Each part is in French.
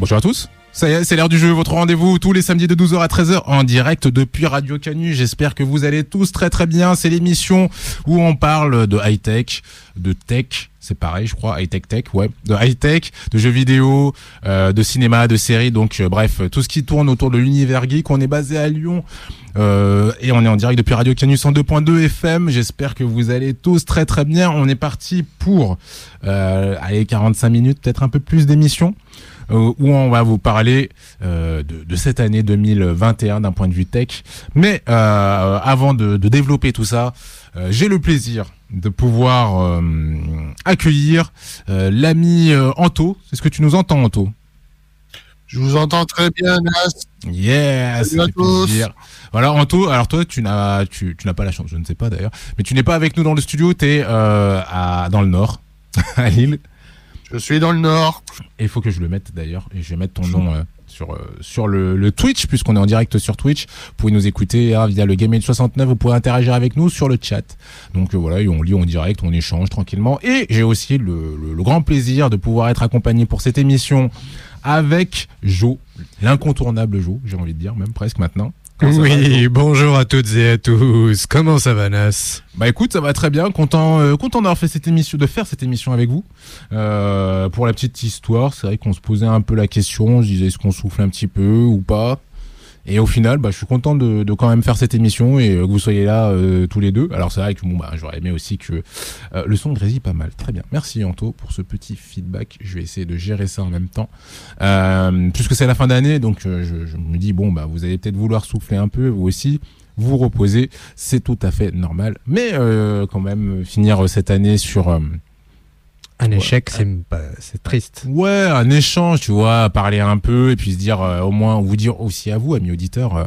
Bonjour à tous. C'est l'heure du jeu, votre rendez-vous tous les samedis de 12h à 13h en direct depuis Radio Canu. J'espère que vous allez tous très très bien. C'est l'émission où on parle de high-tech, de tech, c'est pareil je crois, high-tech tech, ouais, de high-tech, de jeux vidéo, euh, de cinéma, de séries, donc euh, bref, tout ce qui tourne autour de l'univers geek. On est basé à Lyon euh, et on est en direct depuis Radio Canu 102.2 FM. J'espère que vous allez tous très très bien. On est parti pour euh, allez 45 minutes, peut-être un peu plus d'émission. Euh, où on va vous parler euh, de, de, cette année 2021 d'un point de vue tech. Mais euh, avant de, de, développer tout ça, euh, j'ai le plaisir de pouvoir euh, accueillir l'ami Anto. Est-ce que tu nous entends, Anto? Je vous entends très bien, Nas. Yes. Salut à tous. Voilà, Anto. Alors toi, tu n'as, tu, tu n'as pas la chance, je ne sais pas d'ailleurs, mais tu n'es pas avec nous dans le studio. T'es euh, à, dans le nord, à Lille. Je suis dans le nord. Et il faut que je le mette d'ailleurs. Et je vais mettre ton nom euh, sur, euh, sur le, le Twitch, puisqu'on est en direct sur Twitch. Vous pouvez nous écouter hein, via le Game 69. Vous pouvez interagir avec nous sur le chat. Donc euh, voilà, et on lit en direct, on échange tranquillement. Et j'ai aussi le, le, le grand plaisir de pouvoir être accompagné pour cette émission avec Jo, l'incontournable Jo, j'ai envie de dire, même presque maintenant. Oui, bonjour à toutes et à tous. Comment ça va, Nas? Bah écoute, ça va très bien. Content, euh, content d'avoir fait cette émission, de faire cette émission avec vous. Euh, pour la petite histoire, c'est vrai qu'on se posait un peu la question. On se disait est-ce qu'on souffle un petit peu ou pas? Et au final, bah, je suis content de, de, quand même faire cette émission et euh, que vous soyez là euh, tous les deux. Alors c'est vrai que bon, bah, j'aurais aimé aussi que euh, le son grésille pas mal. Très bien. Merci Anto pour ce petit feedback. Je vais essayer de gérer ça en même temps. Euh, puisque c'est la fin d'année, donc je, je, me dis bon, bah, vous allez peut-être vouloir souffler un peu, vous aussi. Vous reposer, c'est tout à fait normal. Mais quand même, finir cette année sur un échec, ouais. c'est triste. Ouais, un échange, tu vois, parler un peu et puis se dire euh, au moins vous dire aussi à vous, amis auditeurs, euh,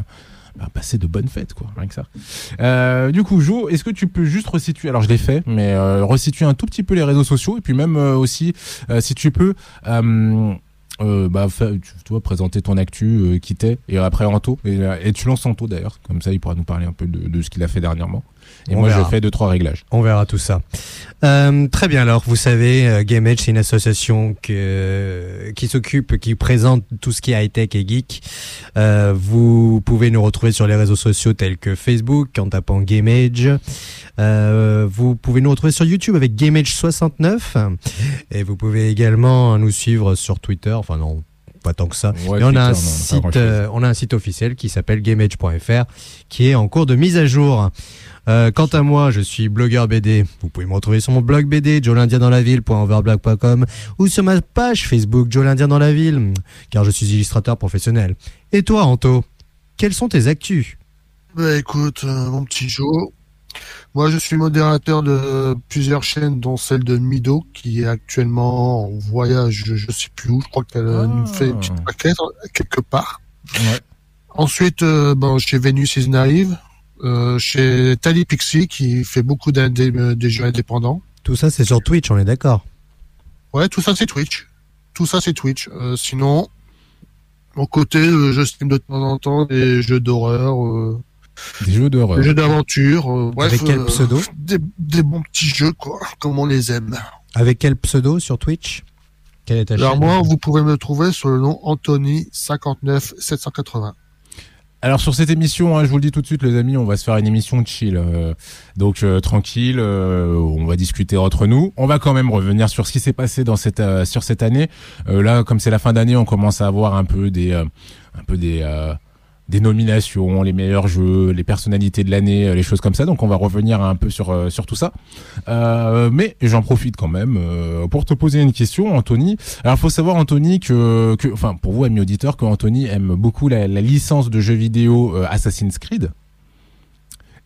bah, passer de bonnes fêtes, quoi, rien que ça. Euh, du coup, Jo, est-ce que tu peux juste resituer, alors je l'ai fait, mais euh, resituer un tout petit peu les réseaux sociaux et puis même euh, aussi, si tu peux. Euh, bah, tu, tu vois, présenter ton actu euh, qui t'est et après Anto et, et tu lances Anto d'ailleurs comme ça il pourra nous parler un peu de, de ce qu'il a fait dernièrement et On moi verra. je fais deux trois réglages On verra tout ça. Euh, très bien. Alors, vous savez, euh, Game Edge, c'est une association que, qui s'occupe, qui présente tout ce qui est high-tech et geek. Euh, vous pouvez nous retrouver sur les réseaux sociaux tels que Facebook en tapant Game Edge. Euh, vous pouvez nous retrouver sur YouTube avec Game Edge 69 et vous pouvez également nous suivre sur Twitter. Enfin non, pas tant que ça. Ouais, Mais on a un non, site, euh, on a un site officiel qui s'appelle gameedge.fr qui est en cours de mise à jour. Euh, quant à moi, je suis blogueur BD. Vous pouvez me retrouver sur mon blog BD, jolindiendanslaville.overblog.com ou sur ma page Facebook, Joe l'Indien dans la ville, car je suis illustrateur professionnel. Et toi, Anto, quels sont tes actus? Bah écoute, euh, mon petit Joe, moi je suis modérateur de plusieurs chaînes, dont celle de Mido, qui est actuellement en voyage, je, je sais plus où, je crois qu'elle Ah. nous fait une petite paquette quelque part. ouais. Ensuite, euh, bon, chez Venus is Naive, euh, chez Tally Pixie, qui fait beaucoup d'indé- euh, des jeux indépendants. Tout ça, c'est sur Twitch, on est d'accord Ouais, tout ça c'est Twitch. Tout ça c'est Twitch. Euh, sinon, mon côté, euh, je stream de temps en temps des jeux d'horreur, euh, des jeux d'horreur des jeux d'aventure. euh, bref, Avec quel euh, pseudo des, des bons petits jeux, quoi, comme on les aime. Avec quel pseudo sur Twitch? Quelle est ta Alors chaîne? moi, vous pouvez me trouver sur le nom Anthony 59 780. Alors sur cette émission, hein, je vous le dis tout de suite, les amis, on va se faire une émission chill, euh, donc euh, tranquille. euh, on va discuter entre nous. On va quand même revenir sur ce qui s'est passé dans cette sur cette année. Là, comme c'est la fin d'année, on commence à avoir un peu des un peu des des nominations, les meilleurs jeux, les personnalités de l'année, euh, les choses comme ça. Donc on va revenir un peu sur euh, sur tout ça. Euh, mais j'en profite quand même euh, pour te poser une question, Anthony. Alors, faut savoir, Anthony, que, que, enfin, pour vous, amis auditeurs, que Anthony aime beaucoup la, la licence de jeux vidéo euh, Assassin's Creed.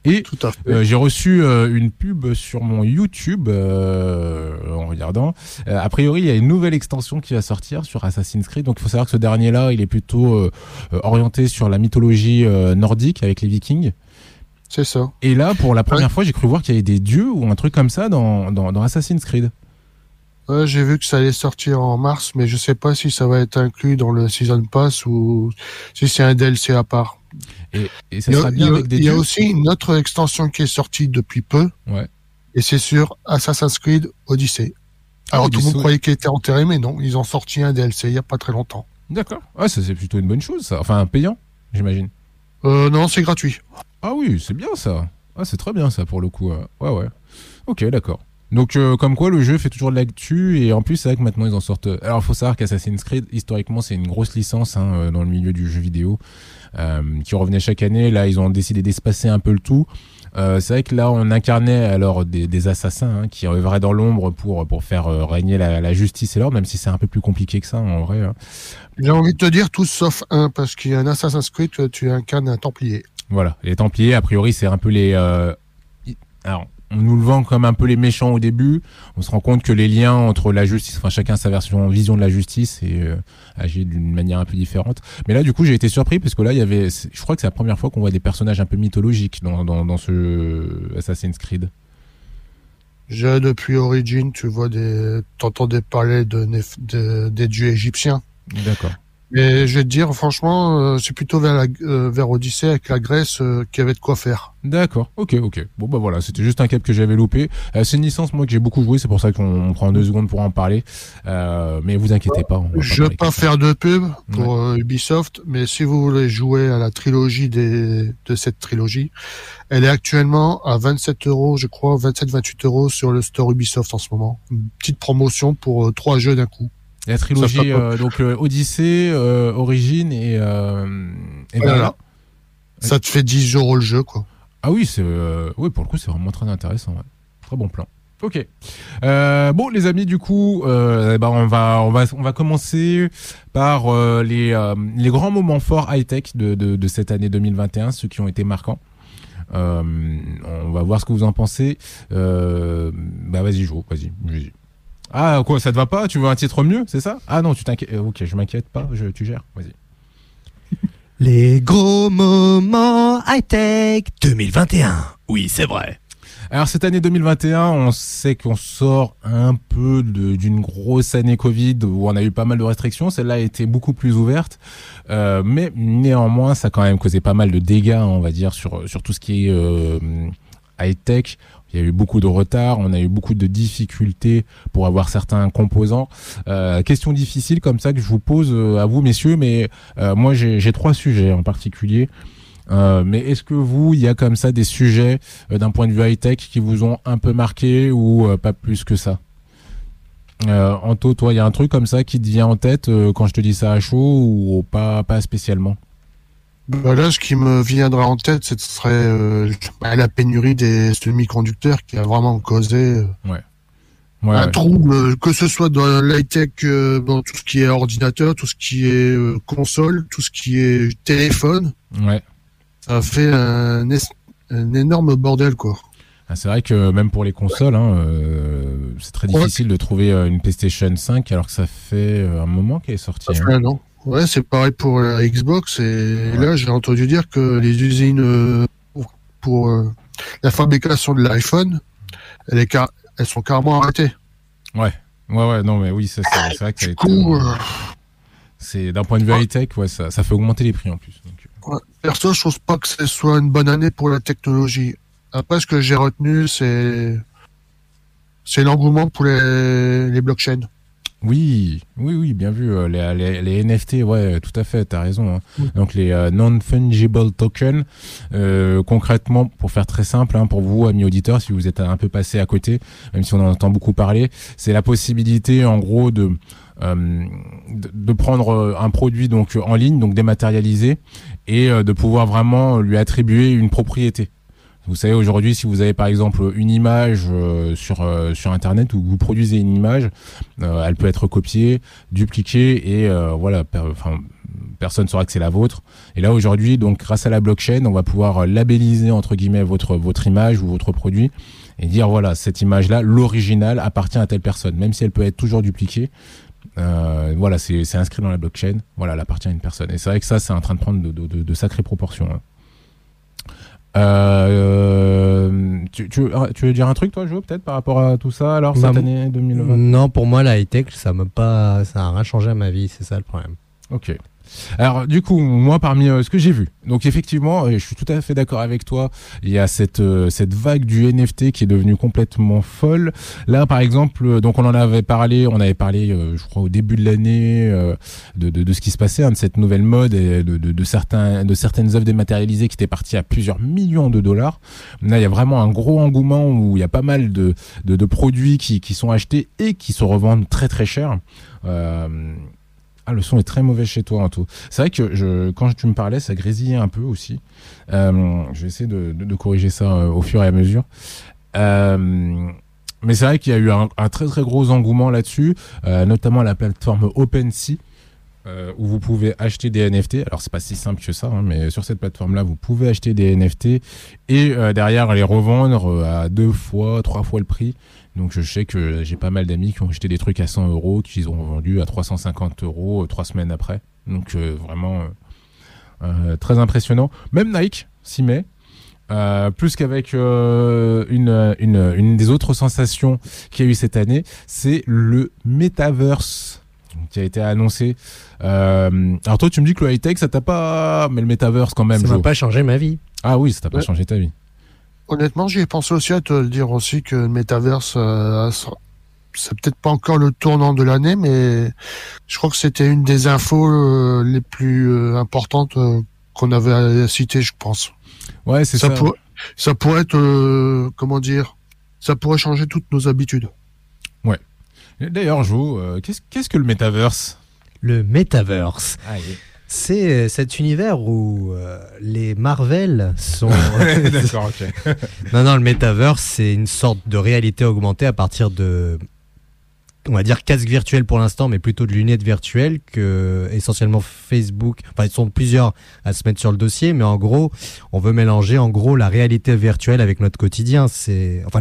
Et euh, j'ai reçu euh, une pub sur mon YouTube euh, en regardant. A priori, il y a une nouvelle extension qui va sortir sur Assassin's Creed. Donc, il faut savoir que ce dernier-là, il est plutôt orienté sur la mythologie nordique avec les Vikings. C'est ça. Et là, pour la première fois, j'ai cru voir qu'il y avait des dieux ou un truc comme ça dans, dans, dans Assassin's Creed. Ouais, j'ai vu que ça allait sortir en mars, mais je sais pas si ça va être inclus dans le Season Pass ou si c'est un DLC à part. Et, et ça Il y a, sera bien il y a- avec des il y a dieux. aussi une autre extension qui est sortie depuis peu. Ouais. Et c'est sur Assassin's Creed Odyssey. Alors Ah, tout le monde croyait qu'il était enterré, mais non, ils ont sorti un DLC il y a pas très longtemps. D'accord. Ah, ça c'est plutôt une bonne chose, ça. Enfin, payant, j'imagine. Euh, non, c'est gratuit. Ah oui, c'est bien ça. Ah, c'est très bien ça pour le coup. Ouais, ouais. Ok, d'accord. Donc, euh, comme quoi, le jeu fait toujours de l'actu et en plus, c'est vrai que maintenant ils en sortent. Alors, il faut savoir qu'Assassin's Creed, historiquement, c'est une grosse licence hein, euh, dans le milieu du jeu vidéo euh, qui revenait chaque année. Là, ils ont décidé d'espacer un peu le tout. Euh, c'est vrai que là, on incarnait alors des, des assassins hein, qui œuvraient dans l'ombre pour pour faire euh, régner la, la justice et l'ordre, même si c'est un peu plus compliqué que ça en vrai. hein. J'ai envie de te dire tous sauf un, parce qu'il y a un Assassin's Creed, tu- incarnes un Templier. Voilà, les Templiers, a priori, c'est un peu les. euh, Alors, on nous le vend comme un peu les méchants au début. On se rend compte que les liens entre la justice, enfin chacun sa version, vision de la justice et euh, agit d'une manière un peu différente. Mais là, du coup, j'ai été surpris parce que là, il y avait. Je crois que c'est la première fois qu'on voit des personnages un peu mythologiques dans, dans, dans ce Assassin's Creed. J'ai depuis Origin, tu vois des, t'entendais parler de- des dieux égyptiens. D'accord. Mais je vais te dire, franchement, euh, c'est plutôt vers la, euh, vers Odyssée avec la Grèce euh, qu'il y avait de quoi faire. D'accord, ok, ok. Bon bah voilà, c'était juste un cap que j'avais loupé. Euh, c'est une licence moi que j'ai beaucoup joué, c'est pour ça qu'on on prend deux secondes pour en parler. Euh, mais vous inquiétez pas. on va Je veux parler pas faire de pub pour Ubisoft, mais si vous voulez jouer à la trilogie des, de cette trilogie, elle est actuellement à 27 euros, je crois, 27-28 euros sur le store Ubisoft en ce moment. Une petite promotion pour trois jeux d'un coup. La trilogie, euh, donc euh, Odyssée, euh, Origine et, euh, et Voilà. Ça te fait 10 euros le jeu, quoi. Ah oui, c'est euh, oui pour le coup c'est vraiment très intéressant. ouais. Très bon plan. Ok. Euh, bon les amis, du coup, ben, on va on va on va commencer par euh, les euh, les grands moments forts high tech de, de de cette année 2021, ceux qui ont été marquants. Euh, on va voir ce que vous en pensez. Euh, bah vas-y, joue, vas-y, vas-y. Ah quoi, ça te va pas? Tu veux un titre mieux, c'est ça? Ah non, tu t'inquiètes. euh, Ok, je m'inquiète pas, je, tu gères. Vas-y. Les gros moments high-tech 2021. Oui, c'est vrai. Alors cette année 2021, on sait qu'on sort un peu d'une grosse année Covid où on a eu pas mal de restrictions. Celle-là a été beaucoup plus ouverte, Euh, mais néanmoins, ça a quand même causé pas mal de dégâts, on va dire, sur sur tout ce qui est euh, high tech. Il y a eu beaucoup de retard, on a eu beaucoup de difficultés pour avoir certains composants. Euh, question difficile comme ça que je vous pose euh, à vous, messieurs, mais euh, moi j'ai trois sujets en particulier. Euh, mais est-ce que vous, il y a comme ça des sujets d'un point de vue high-tech qui vous ont un peu marqué ou pas plus que ça? Anto, toi, il y a un truc comme ça qui te vient en tête quand je te dis ça à chaud ou pas, pas spécialement? Bah là, ce qui me viendra en tête, ce serait euh, la pénurie des semi-conducteurs qui a vraiment causé euh, Ouais, un ouais. trouble, euh, que ce soit dans l'high-tech, euh, dans tout ce qui est ordinateur, tout ce qui est euh, console, tout ce qui est téléphone. ouais. Ça a fait un, un énorme bordel, quoi. Ah, c'est vrai que même pour les consoles, hein, euh, c'est très difficile de trouver euh, une PlayStation 5 alors que ça fait euh, un moment qu'elle est sortie. Ça hein. fait un an. Ouais, c'est pareil pour la Xbox. Et là, j'ai entendu dire que les usines euh, pour, pour, euh, la fabrication de l'iPhone, elles sont carrément arrêtées. Ouais, ouais, non, mais oui, ça, c'est vrai que euh, c'est d'un point de vue Ouais. high-tech, ouais, ça, ça fait augmenter les prix en plus. donc, euh. Ouais. Perso, je trouve pas que ce soit une bonne année pour la technologie. Après, ce que j'ai retenu, c'est c'est l'engouement pour les, les blockchains. Oui, oui, oui, bien vu. euh, Les, les, les NFT, ouais, tout à fait, t'as raison. hein. Donc les euh, non-fungible tokens, euh, concrètement, pour faire très simple, hein, pour vous, amis auditeurs, si vous êtes un peu passé à côté, même si on en entend beaucoup parler, c'est la possibilité, en gros, de euh, de, de prendre un produit donc en ligne, donc dématérialisé, et euh, de pouvoir vraiment lui attribuer une propriété. Vous savez aujourd'hui, si vous avez par exemple une image euh, sur euh, sur internet ou vous produisez une image, euh, elle peut être copiée, dupliquée et euh, voilà, per- personne saura que c'est la vôtre. Et là aujourd'hui, donc grâce à la blockchain, on va pouvoir euh, labelliser entre guillemets votre votre image ou votre produit et dire voilà cette image là, l'original appartient à telle personne, même si elle peut être toujours dupliquée. Euh, voilà, c'est c'est inscrit dans la blockchain. Voilà, elle appartient à une personne. Et c'est vrai que ça, c'est en train de prendre de, de, de- de sacrées proportions. hein. Euh, tu, tu, veux- tu veux dire un truc toi, Jo, peut-être par rapport à tout ça alors Bah, cette année 2020 Non, pour moi, la high-tech, ça m'a pas, ça a rien changé à ma vie, c'est ça le problème. Ok. Alors du coup, moi parmi euh, ce que j'ai vu, donc effectivement, euh, je suis tout à fait d'accord avec toi. Il y a cette euh, cette vague du NFT qui est devenue complètement folle. Là, par exemple, donc on en avait parlé, on avait parlé, je crois au début de l'année, de, de, ce qui se passait, hein, de cette nouvelle mode et de, de, certains de certaines œuvres dématérialisées qui étaient parties à plusieurs millions de dollars. Là, il y a vraiment un gros engouement où il y a pas mal de de, produits qui qui sont achetés et qui se revendent très très cher. Euh, ah, le son est très mauvais chez toi, tout. C'est vrai que quand tu me parlais, ça grésillait un peu aussi. Euh, je vais essayer de, corriger ça euh, au fur et à mesure. Euh, mais c'est vrai qu'il y a eu un, très très gros engouement là-dessus, notamment la plateforme OpenSea. Où vous pouvez acheter des NFT. Alors c'est pas si simple que ça, hein, mais sur cette plateforme-là, vous pouvez acheter des NFT et derrière les revendre à deux fois, trois fois le prix. Donc je sais que j'ai pas mal d'amis qui ont acheté des trucs à 100 euros, qu'ils ont vendu à 350 euros euh, trois semaines après. Donc euh, vraiment euh, très impressionnant. Même Nike s'y met. plus qu'avec une, une, une des autres sensations qu'il y a eu cette année, c'est le metaverse qui a été annoncé. Euh, alors toi, tu me dis que le high tech, ça t'a pas, mais le metaverse quand même. Ça m'a pas changé ma vie. Ah oui, ça t'a pas changé ta vie. Honnêtement, j'y ai pensé aussi à te le dire aussi que le Metaverse, euh, c'est peut-être pas encore le tournant de l'année, mais je crois que c'était une des infos euh, les plus euh, importantes euh, qu'on avait à citer, je pense. Ouais, c'est ça. Ça, pour, ça pourrait être, euh, comment dire, ça pourrait changer toutes nos habitudes. Ouais. D'ailleurs, Jo, qu'est-ce qu'est-ce que le Metaverse? Le Metaverse. Ah, yeah c'est cet univers où euh, les Marvel sont. D'accord, ok. non, non, le metaverse, c'est une sorte de réalité augmentée à partir de. On va dire casque virtuel pour l'instant, mais plutôt de lunettes virtuelles que essentiellement Facebook. Enfin, ils sont plusieurs à se mettre sur le dossier, mais en gros, on veut mélanger en gros la réalité virtuelle avec notre quotidien. C'est enfin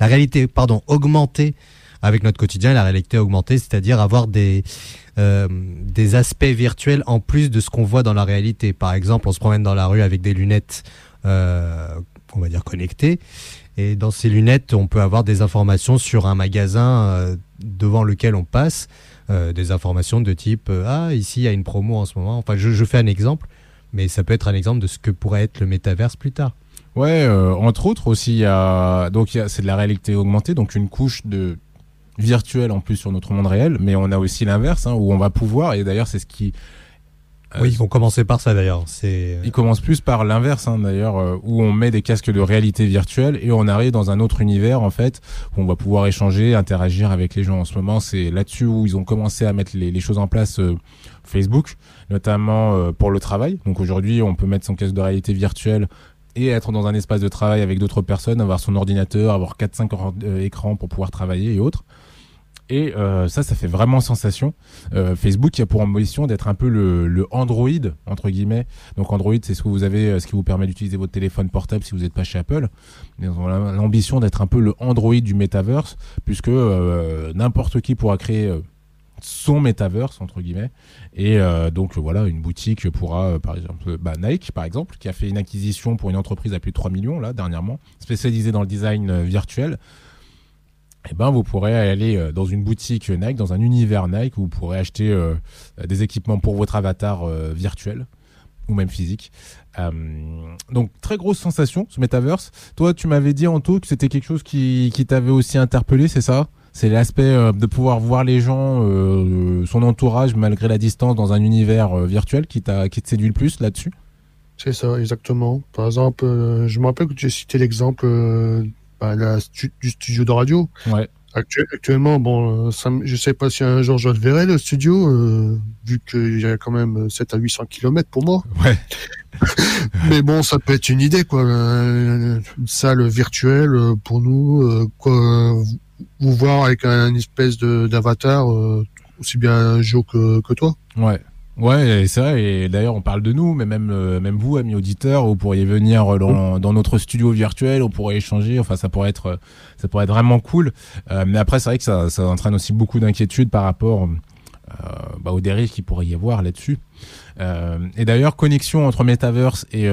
la réalité, pardon, augmentée avec notre quotidien, la réalité augmentée, c'est-à-dire avoir des euh, des aspects virtuels en plus de ce qu'on voit dans la réalité. Par exemple, on se promène dans la rue avec des lunettes, euh, on va dire connectées, et dans ces lunettes, on peut avoir des informations sur un magasin euh, devant lequel on passe, des informations de type ah ici il y a une promo en ce moment. Enfin, je, fais un exemple, mais ça peut être un exemple de ce que pourrait être le métaverse plus tard. Ouais, entre autres aussi, donc c'est de la réalité augmentée, donc une couche de virtuel en plus sur notre monde réel, mais on a aussi l'inverse hein, où on va pouvoir et d'ailleurs c'est ce qui euh, oui, ils vont commencer par ça d'ailleurs. C'est. Ils commencent plus par l'inverse hein, d'ailleurs, euh, où on met des casques de réalité virtuelle et on arrive dans un autre univers en fait où on va pouvoir échanger, interagir avec les gens. En ce moment, c'est là-dessus où ils ont commencé à mettre les, les choses en place. Euh, Facebook, notamment euh, pour le travail. Donc aujourd'hui, on peut mettre son casque de réalité virtuelle et être dans un espace de travail avec d'autres personnes, avoir son ordinateur, avoir 4-5 écrans pour pouvoir travailler et autres. Et euh, ça, ça fait vraiment sensation. Euh, Facebook a pour ambition d'être un peu le, le, Android entre guillemets. Donc Android, c'est ce que vous avez, ce qui vous permet d'utiliser votre téléphone portable si vous n'êtes pas chez Apple. Ils l'ambition d'être un peu le Android du metaverse, puisque euh, n'importe qui pourra créer son metaverse entre guillemets. Et euh, donc voilà, une boutique pourra, par exemple, bah, Nike par exemple, qui a fait une acquisition pour une entreprise à plus de 3 millions là dernièrement, spécialisée dans le design virtuel eh ben, vous pourrez aller dans une boutique Nike, dans un univers Nike, où vous pourrez acheter euh, des équipements pour votre avatar euh, virtuel ou même physique. Euh, donc très grosse sensation ce metaverse. Toi, tu m'avais dit en tout que c'était quelque chose qui, qui t'avait aussi interpellé, c'est ça? C'est l'aspect euh, de pouvoir voir les gens, euh, son entourage malgré la distance dans un univers virtuel qui t'a qui te séduit le plus là-dessus? C'est ça, exactement. Par exemple, je me rappelle que tu as cité l'exemple bah, la stu du studio de radio. Ouais. Actu actuellement, bon, ça, je sais pas si un jour je le verrai le studio, euh, vu qu'il y a quand même 7 à 800 kilomètres pour moi. Ouais. Mais bon, ça peut être une idée, quoi. Une salle virtuelle pour nous, quoi, vous voir avec un espèce d'avatar, aussi bien Joe que, que toi. Ouais. Ouais, c'est vrai. Et d'ailleurs, on parle de nous, mais même euh, même vous, amis auditeurs, vous pourriez venir dans, dans notre studio virtuel, on pourrait échanger. Enfin, ça pourrait être ça pourrait être vraiment cool. Euh, mais après, c'est vrai que ça, ça entraîne aussi beaucoup d'inquiétudes par rapport euh, bah, aux dérives qu'il pourrait y avoir là-dessus. Euh, et d'ailleurs, connexion entre Metaverse et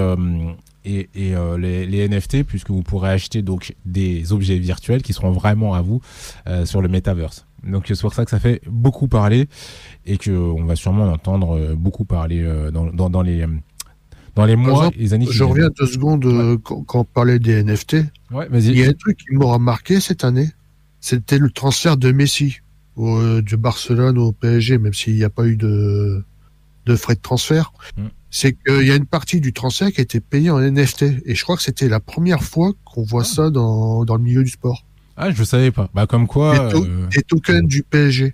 et, et euh, les, les, NFT puisque vous pourrez acheter donc des objets virtuels qui seront vraiment à vous euh, sur le metaverse. Donc c'est pour ça que ça fait beaucoup parler et que on va sûrement en entendre euh, beaucoup parler euh, dans, dans, dans les dans les mois exemple, et les années qui Je viennent. reviens deux secondes euh, quand, quand on parlait des NFT. Ouais, Il y a un truc qui m'aura marqué cette année. C'était le transfert de Messi au, de Barcelone au PSG, même s'il n'y a pas eu de, de frais de transfert. Mm. C'est qu'il y a une partie du transfert qui a été payée en NFT. Et je crois que c'était la première fois qu'on voit ça dans, dans le milieu du sport. Ah, je savais pas. Bah comme quoi. Les, to- euh, tokens du PSG.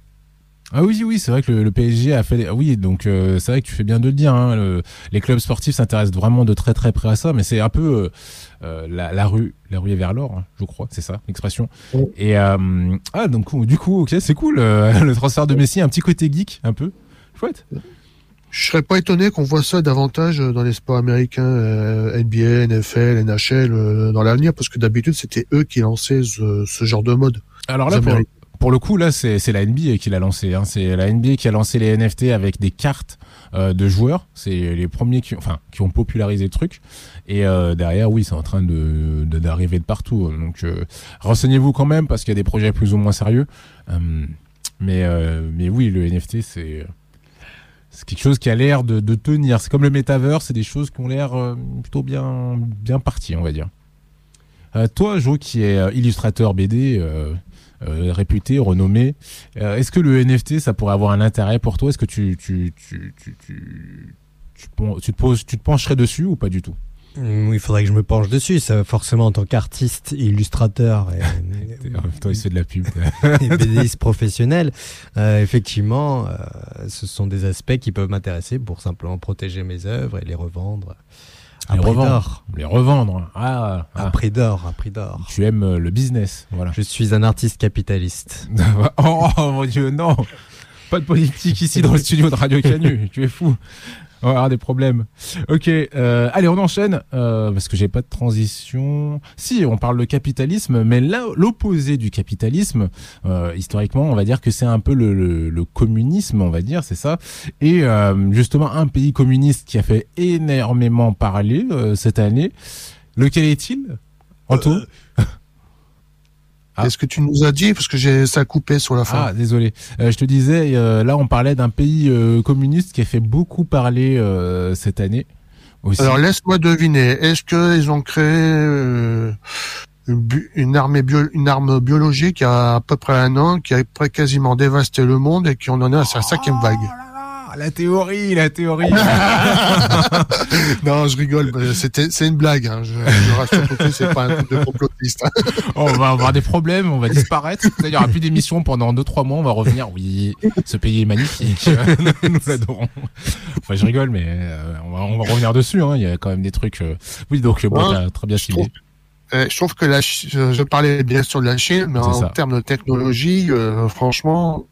Ah oui, oui, c'est vrai que le, le PSG a fait. ah Oui, donc euh, c'est vrai que tu fais bien de le dire. Hein, le- les clubs sportifs s'intéressent vraiment de très très près à ça, mais c'est un peu euh, la, la rue, la rue est vers l'or, hein, je crois, c'est ça l'expression. Et ah donc du coup, ok, c'est cool le transfert de Messi, un petit côté geek, un peu chouette. Je serais pas étonné qu'on voit ça davantage dans les sports américains, euh, NBA, NFL, NHL, euh, dans l'avenir, parce que d'habitude c'était eux qui lançaient ce, ce genre de mode. Alors là, pour, le coup, là, c'est c'est la NBA qui l'a lancé. Hein. C'est la NBA qui a lancé les NFT avec des cartes euh, de joueurs. C'est les premiers qui, ont- enfin, qui ont popularisé le truc. Et euh, derrière, oui, c'est en train de de- d'arriver de, partout. Donc, euh, renseignez-vous quand même parce qu'il y a des projets plus ou moins sérieux. Euh, mais euh, mais oui, le NFT, c'est c'est quelque chose qui a l'air de, tenir. C'est comme le metaverse, c'est des choses qui ont l'air euh, plutôt bien bien parties, on va dire. Euh, toi, Jo, qui est euh, illustrateur BD. Réputé, renommé. Est-ce que le NFT, ça pourrait avoir un intérêt pour toi? Est-ce que tu tu, tu, tu, tu, tu, tu te poses, tu te pencherais dessus ou pas du tout? Il faudrait que je me penche dessus. Ça, forcément, en tant qu'artiste, illustrateur et, En même temps, il se fait de la pub. et BDiste professionnel, euh, effectivement, euh, ce sont des aspects qui peuvent m'intéresser pour simplement protéger mes œuvres et les revendre à Les prix revendre. d'or. Les revendre. Ah, À ah. prix d'or, à prix d'or. tu aimes euh, le business, voilà. Je suis un artiste capitaliste. oh, oh, mon dieu, non Pas de politique ici dans le studio de Radio Canu, tu es fou. On va avoir des problèmes. Ok, euh, allez, on enchaîne euh, parce que j'ai pas de transition. Si, on parle de capitalisme, mais là, l'opposé du capitalisme, euh, historiquement, on va dire que c'est un peu le, le, communisme, on va dire, c'est ça. Et euh, justement, un pays communiste qui a fait énormément parler cette année. Lequel est-il? Anto? Ah. Est-ce que tu nous as dit parce que j'ai ça a coupé sur la fin. Ah, désolé. Euh, je te disais, euh, là, on parlait d'un pays euh, communiste qui a fait beaucoup parler euh, cette année. Aussi. Alors laisse-moi deviner. Est-ce qu'ils ont créé euh, une, armée bio- une arme biologique il y a à peu près un an qui a quasiment dévasté le monde et qui en est à sa cinquième vague? Oh là, la théorie, la théorie. Non, je rigole. C'était c'est une blague. Hein. Je, je rassure tout c'est pas un truc de complotiste. hein. Oh, on va avoir des problèmes, on va disparaître. Il y aura plus d'émissions pendant 2-3 mois. On va revenir. Oui, ce pays est magnifique. Nous l'adorons. Enfin, je rigole, mais euh, on, va, on va revenir dessus. Hein. Il y a quand même des trucs. euh, Oui, donc bon, Ouais, très bien je ciblé. Euh, je trouve que la, je, je parlais bien sûr de la Chine, mais en termes de technologie, euh, franchement,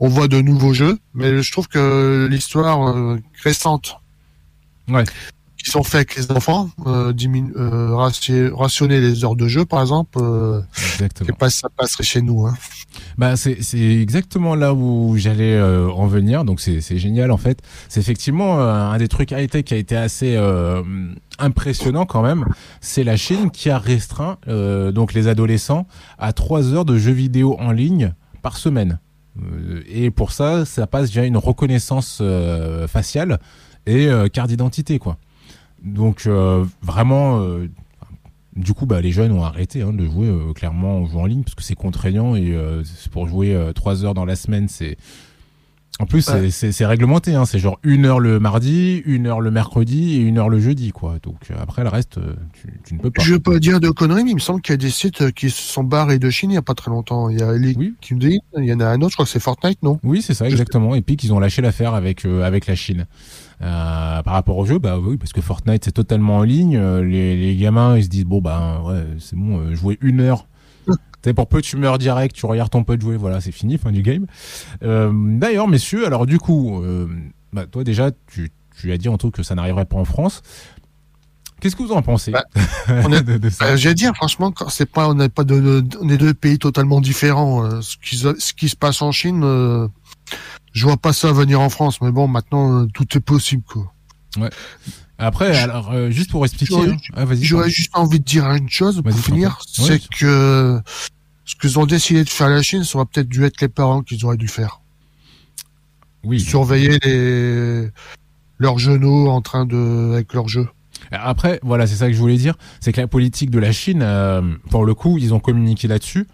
on voit de nouveaux jeux. Mais je trouve que l'histoire euh, récente, Ouais. qui sont faits avec les enfants, euh, euh, ratio- rationner les heures de jeu, par exemple, euh, pas ça passerait chez nous. Hein. Bah c'est exactement là où j'allais euh, en venir donc c'est génial en fait c'est effectivement un des trucs high tech qui a été assez impressionnant quand même c'est la Chine qui a restreint donc les adolescents à trois heures de jeux vidéo en ligne par semaine et pour ça ça passe déjà une reconnaissance euh, faciale et euh, carte d'identité quoi. Donc euh, vraiment euh, du coup, bah, les jeunes ont arrêté hein, de jouer euh, clairement en ligne parce que c'est contraignant et euh, pour jouer euh, trois heures dans la semaine, c'est en plus c'est- Ouais. c'est c'est réglementé, hein, c'est genre une heure le mardi, une heure le mercredi et une heure le jeudi, quoi. Donc euh, après le reste, euh, tu, tu ne peux pas. Je veux pas dire de conneries, mais il me semble qu'il y a des sites euh, qui se sont barrés de Chine il y a pas très longtemps. Il y a Elite Oui. qui me dit, il y en a un autre, je crois que c'est Fortnite, non? Oui, c'est ça, exactement. Et puis qu'ils ont lâché l'affaire avec euh, avec la Chine. Euh, par rapport au jeu, bah oui, parce que Fortnite c'est totalement en ligne. les, les gamins ils se disent bon bah ouais c'est bon, euh, jouer une heure. Pour peu tu meurs direct, tu regardes ton pote jouer, voilà c'est fini, fin du game. Euh, D'ailleurs messieurs, alors du coup, euh, bah, toi déjà tu tu as dit en tout que ça n'arriverait pas en France. Qu'est-ce que vous en pensez Bah, de, de Euh, J'allais dire, franchement, quand c'est pas, on n'est pas de, de- on est deux pays totalement différents. euh, ce, qui, se- ce qui se passe en Chine, euh, je vois pas ça venir en France. Mais bon, maintenant, tout est possible, quoi. Après, alors euh, juste pour expliquer, J'aurais- hein. ah. J'aurais juste envie de dire une chose pour finir. Ouais. c'est que ce qu'ils ont décidé de faire la Chine, ça aurait peut-être dû être les parents qu'ils auraient dû faire. Oui. Surveiller les leurs genoux en train de avec leurs jeux. Après, voilà, c'est ça que je voulais dire, c'est que la politique de la Chine, euh, pour le coup, ils ont communiqué là-dessus.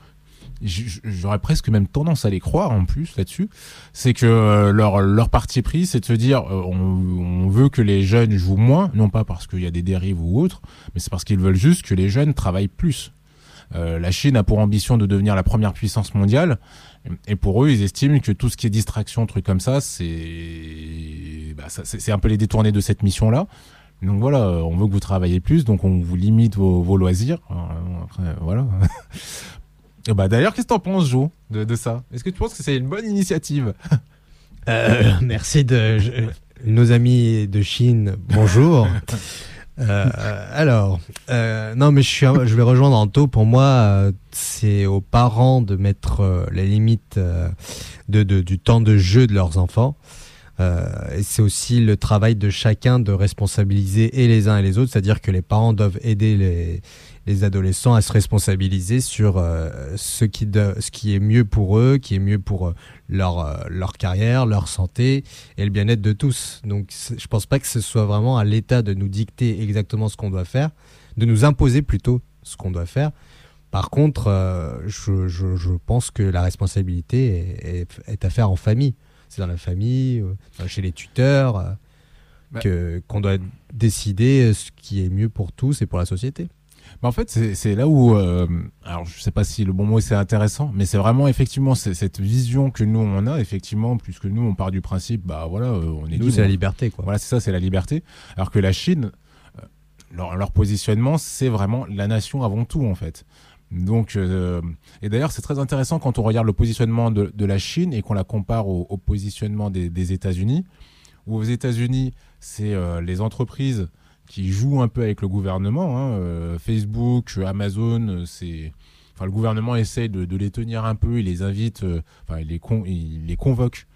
J'aurais presque même tendance à les croire en plus là-dessus. C'est que euh, leur parti pris, c'est de se dire, euh, on, veut que les jeunes jouent moins, non pas parce qu'il y a des dérives ou autre, mais c'est parce qu'ils veulent juste que les jeunes travaillent plus. Euh, la Chine a pour ambition de devenir la première puissance mondiale, et pour eux, ils estiment que tout ce qui est distraction, trucs comme ça, c'est bah, c'est un peu les détournés de cette mission-là. Donc voilà, on veut que vous travaillez plus, donc on vous limite vos, loisirs. Voilà. Et bah d'ailleurs, qu'est-ce que t'en penses, Jo, de, de ça? Est-ce que tu penses que c'est une bonne initiative? Euh, merci de je- nos amis de Chine. Bonjour. Euh, alors, euh, non, mais je suis, je vais rejoindre Anto. Pour moi, c'est aux parents de mettre les limites de, de- du temps de jeu de leurs enfants. Euh, et c'est aussi le travail de chacun de responsabiliser et les uns et les autres, c'est-à-dire que les parents doivent aider les, les adolescents à se responsabiliser sur euh, ce, qui de- ce qui est mieux pour eux, qui est mieux pour euh, leur, euh, leur carrière, leur santé et le bien-être de tous. Donc je pense pas que ce soit vraiment à l'État de nous dicter exactement ce qu'on doit faire, de nous imposer plutôt ce qu'on doit faire. Par contre, euh, je, je, je pense que la responsabilité est, est, est à faire en famille. C'est dans la famille, chez les tuteurs, euh, Bah. que qu'on doit décider ce qui est mieux pour tous et pour la société. Bah, en fait, c'est là où, euh, alors je sais pas si le bon mot c'est intéressant, mais c'est vraiment effectivement cette vision que nous on a effectivement, puisque nous on part du principe, bah voilà, euh, on est Nous, c'est la liberté, quoi. Voilà, c'est ça, c'est la liberté. Alors que la Chine, euh, leur, leur positionnement, c'est vraiment la nation avant tout, en fait. Donc, et d'ailleurs, c'est très intéressant quand on regarde le positionnement de, de la Chine et qu'on la compare au, au positionnement des, des États-Unis. Où aux États-Unis, c'est les entreprises qui jouent un peu avec le gouvernement. hein, euh, Facebook, Amazon, euh, c'est. Enfin, le gouvernement essaie de, les tenir un peu, il les invite, euh, enfin, il les, convoque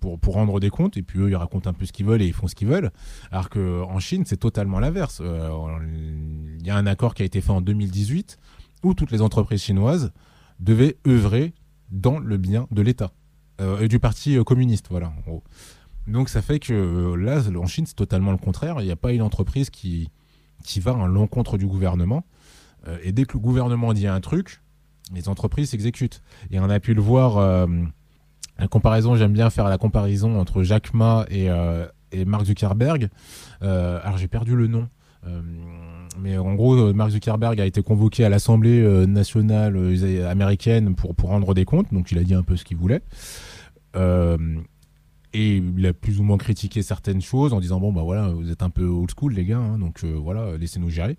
pour, pour rendre des comptes, et puis eux, ils racontent un peu ce qu'ils veulent et ils font ce qu'ils veulent. Alors qu'en Chine, c'est totalement l'inverse. Il y a un accord qui a été fait en 2018 où toutes les entreprises chinoises devaient œuvrer dans le bien de l'État du parti communiste, voilà. en gros. Donc ça fait que euh, là, en Chine, c'est totalement le contraire. Il n'y a pas une entreprise qui, qui va à l'encontre du gouvernement. Euh, et dès que le gouvernement dit un truc, les entreprises s'exécutent. Et on a pu le voir, euh, la comparaison, j'aime bien faire la comparaison entre Jack Ma et, et Mark Zuckerberg. Alors j'ai perdu le nom. Mais en gros, Mark Zuckerberg a été convoqué à l'Assemblée nationale américaine pour, pour rendre des comptes, donc il a dit un peu ce qu'il voulait. Et il a plus ou moins critiqué certaines choses en disant bon bah voilà vous êtes un peu old school les gars hein, donc euh, voilà laissez-nous gérer.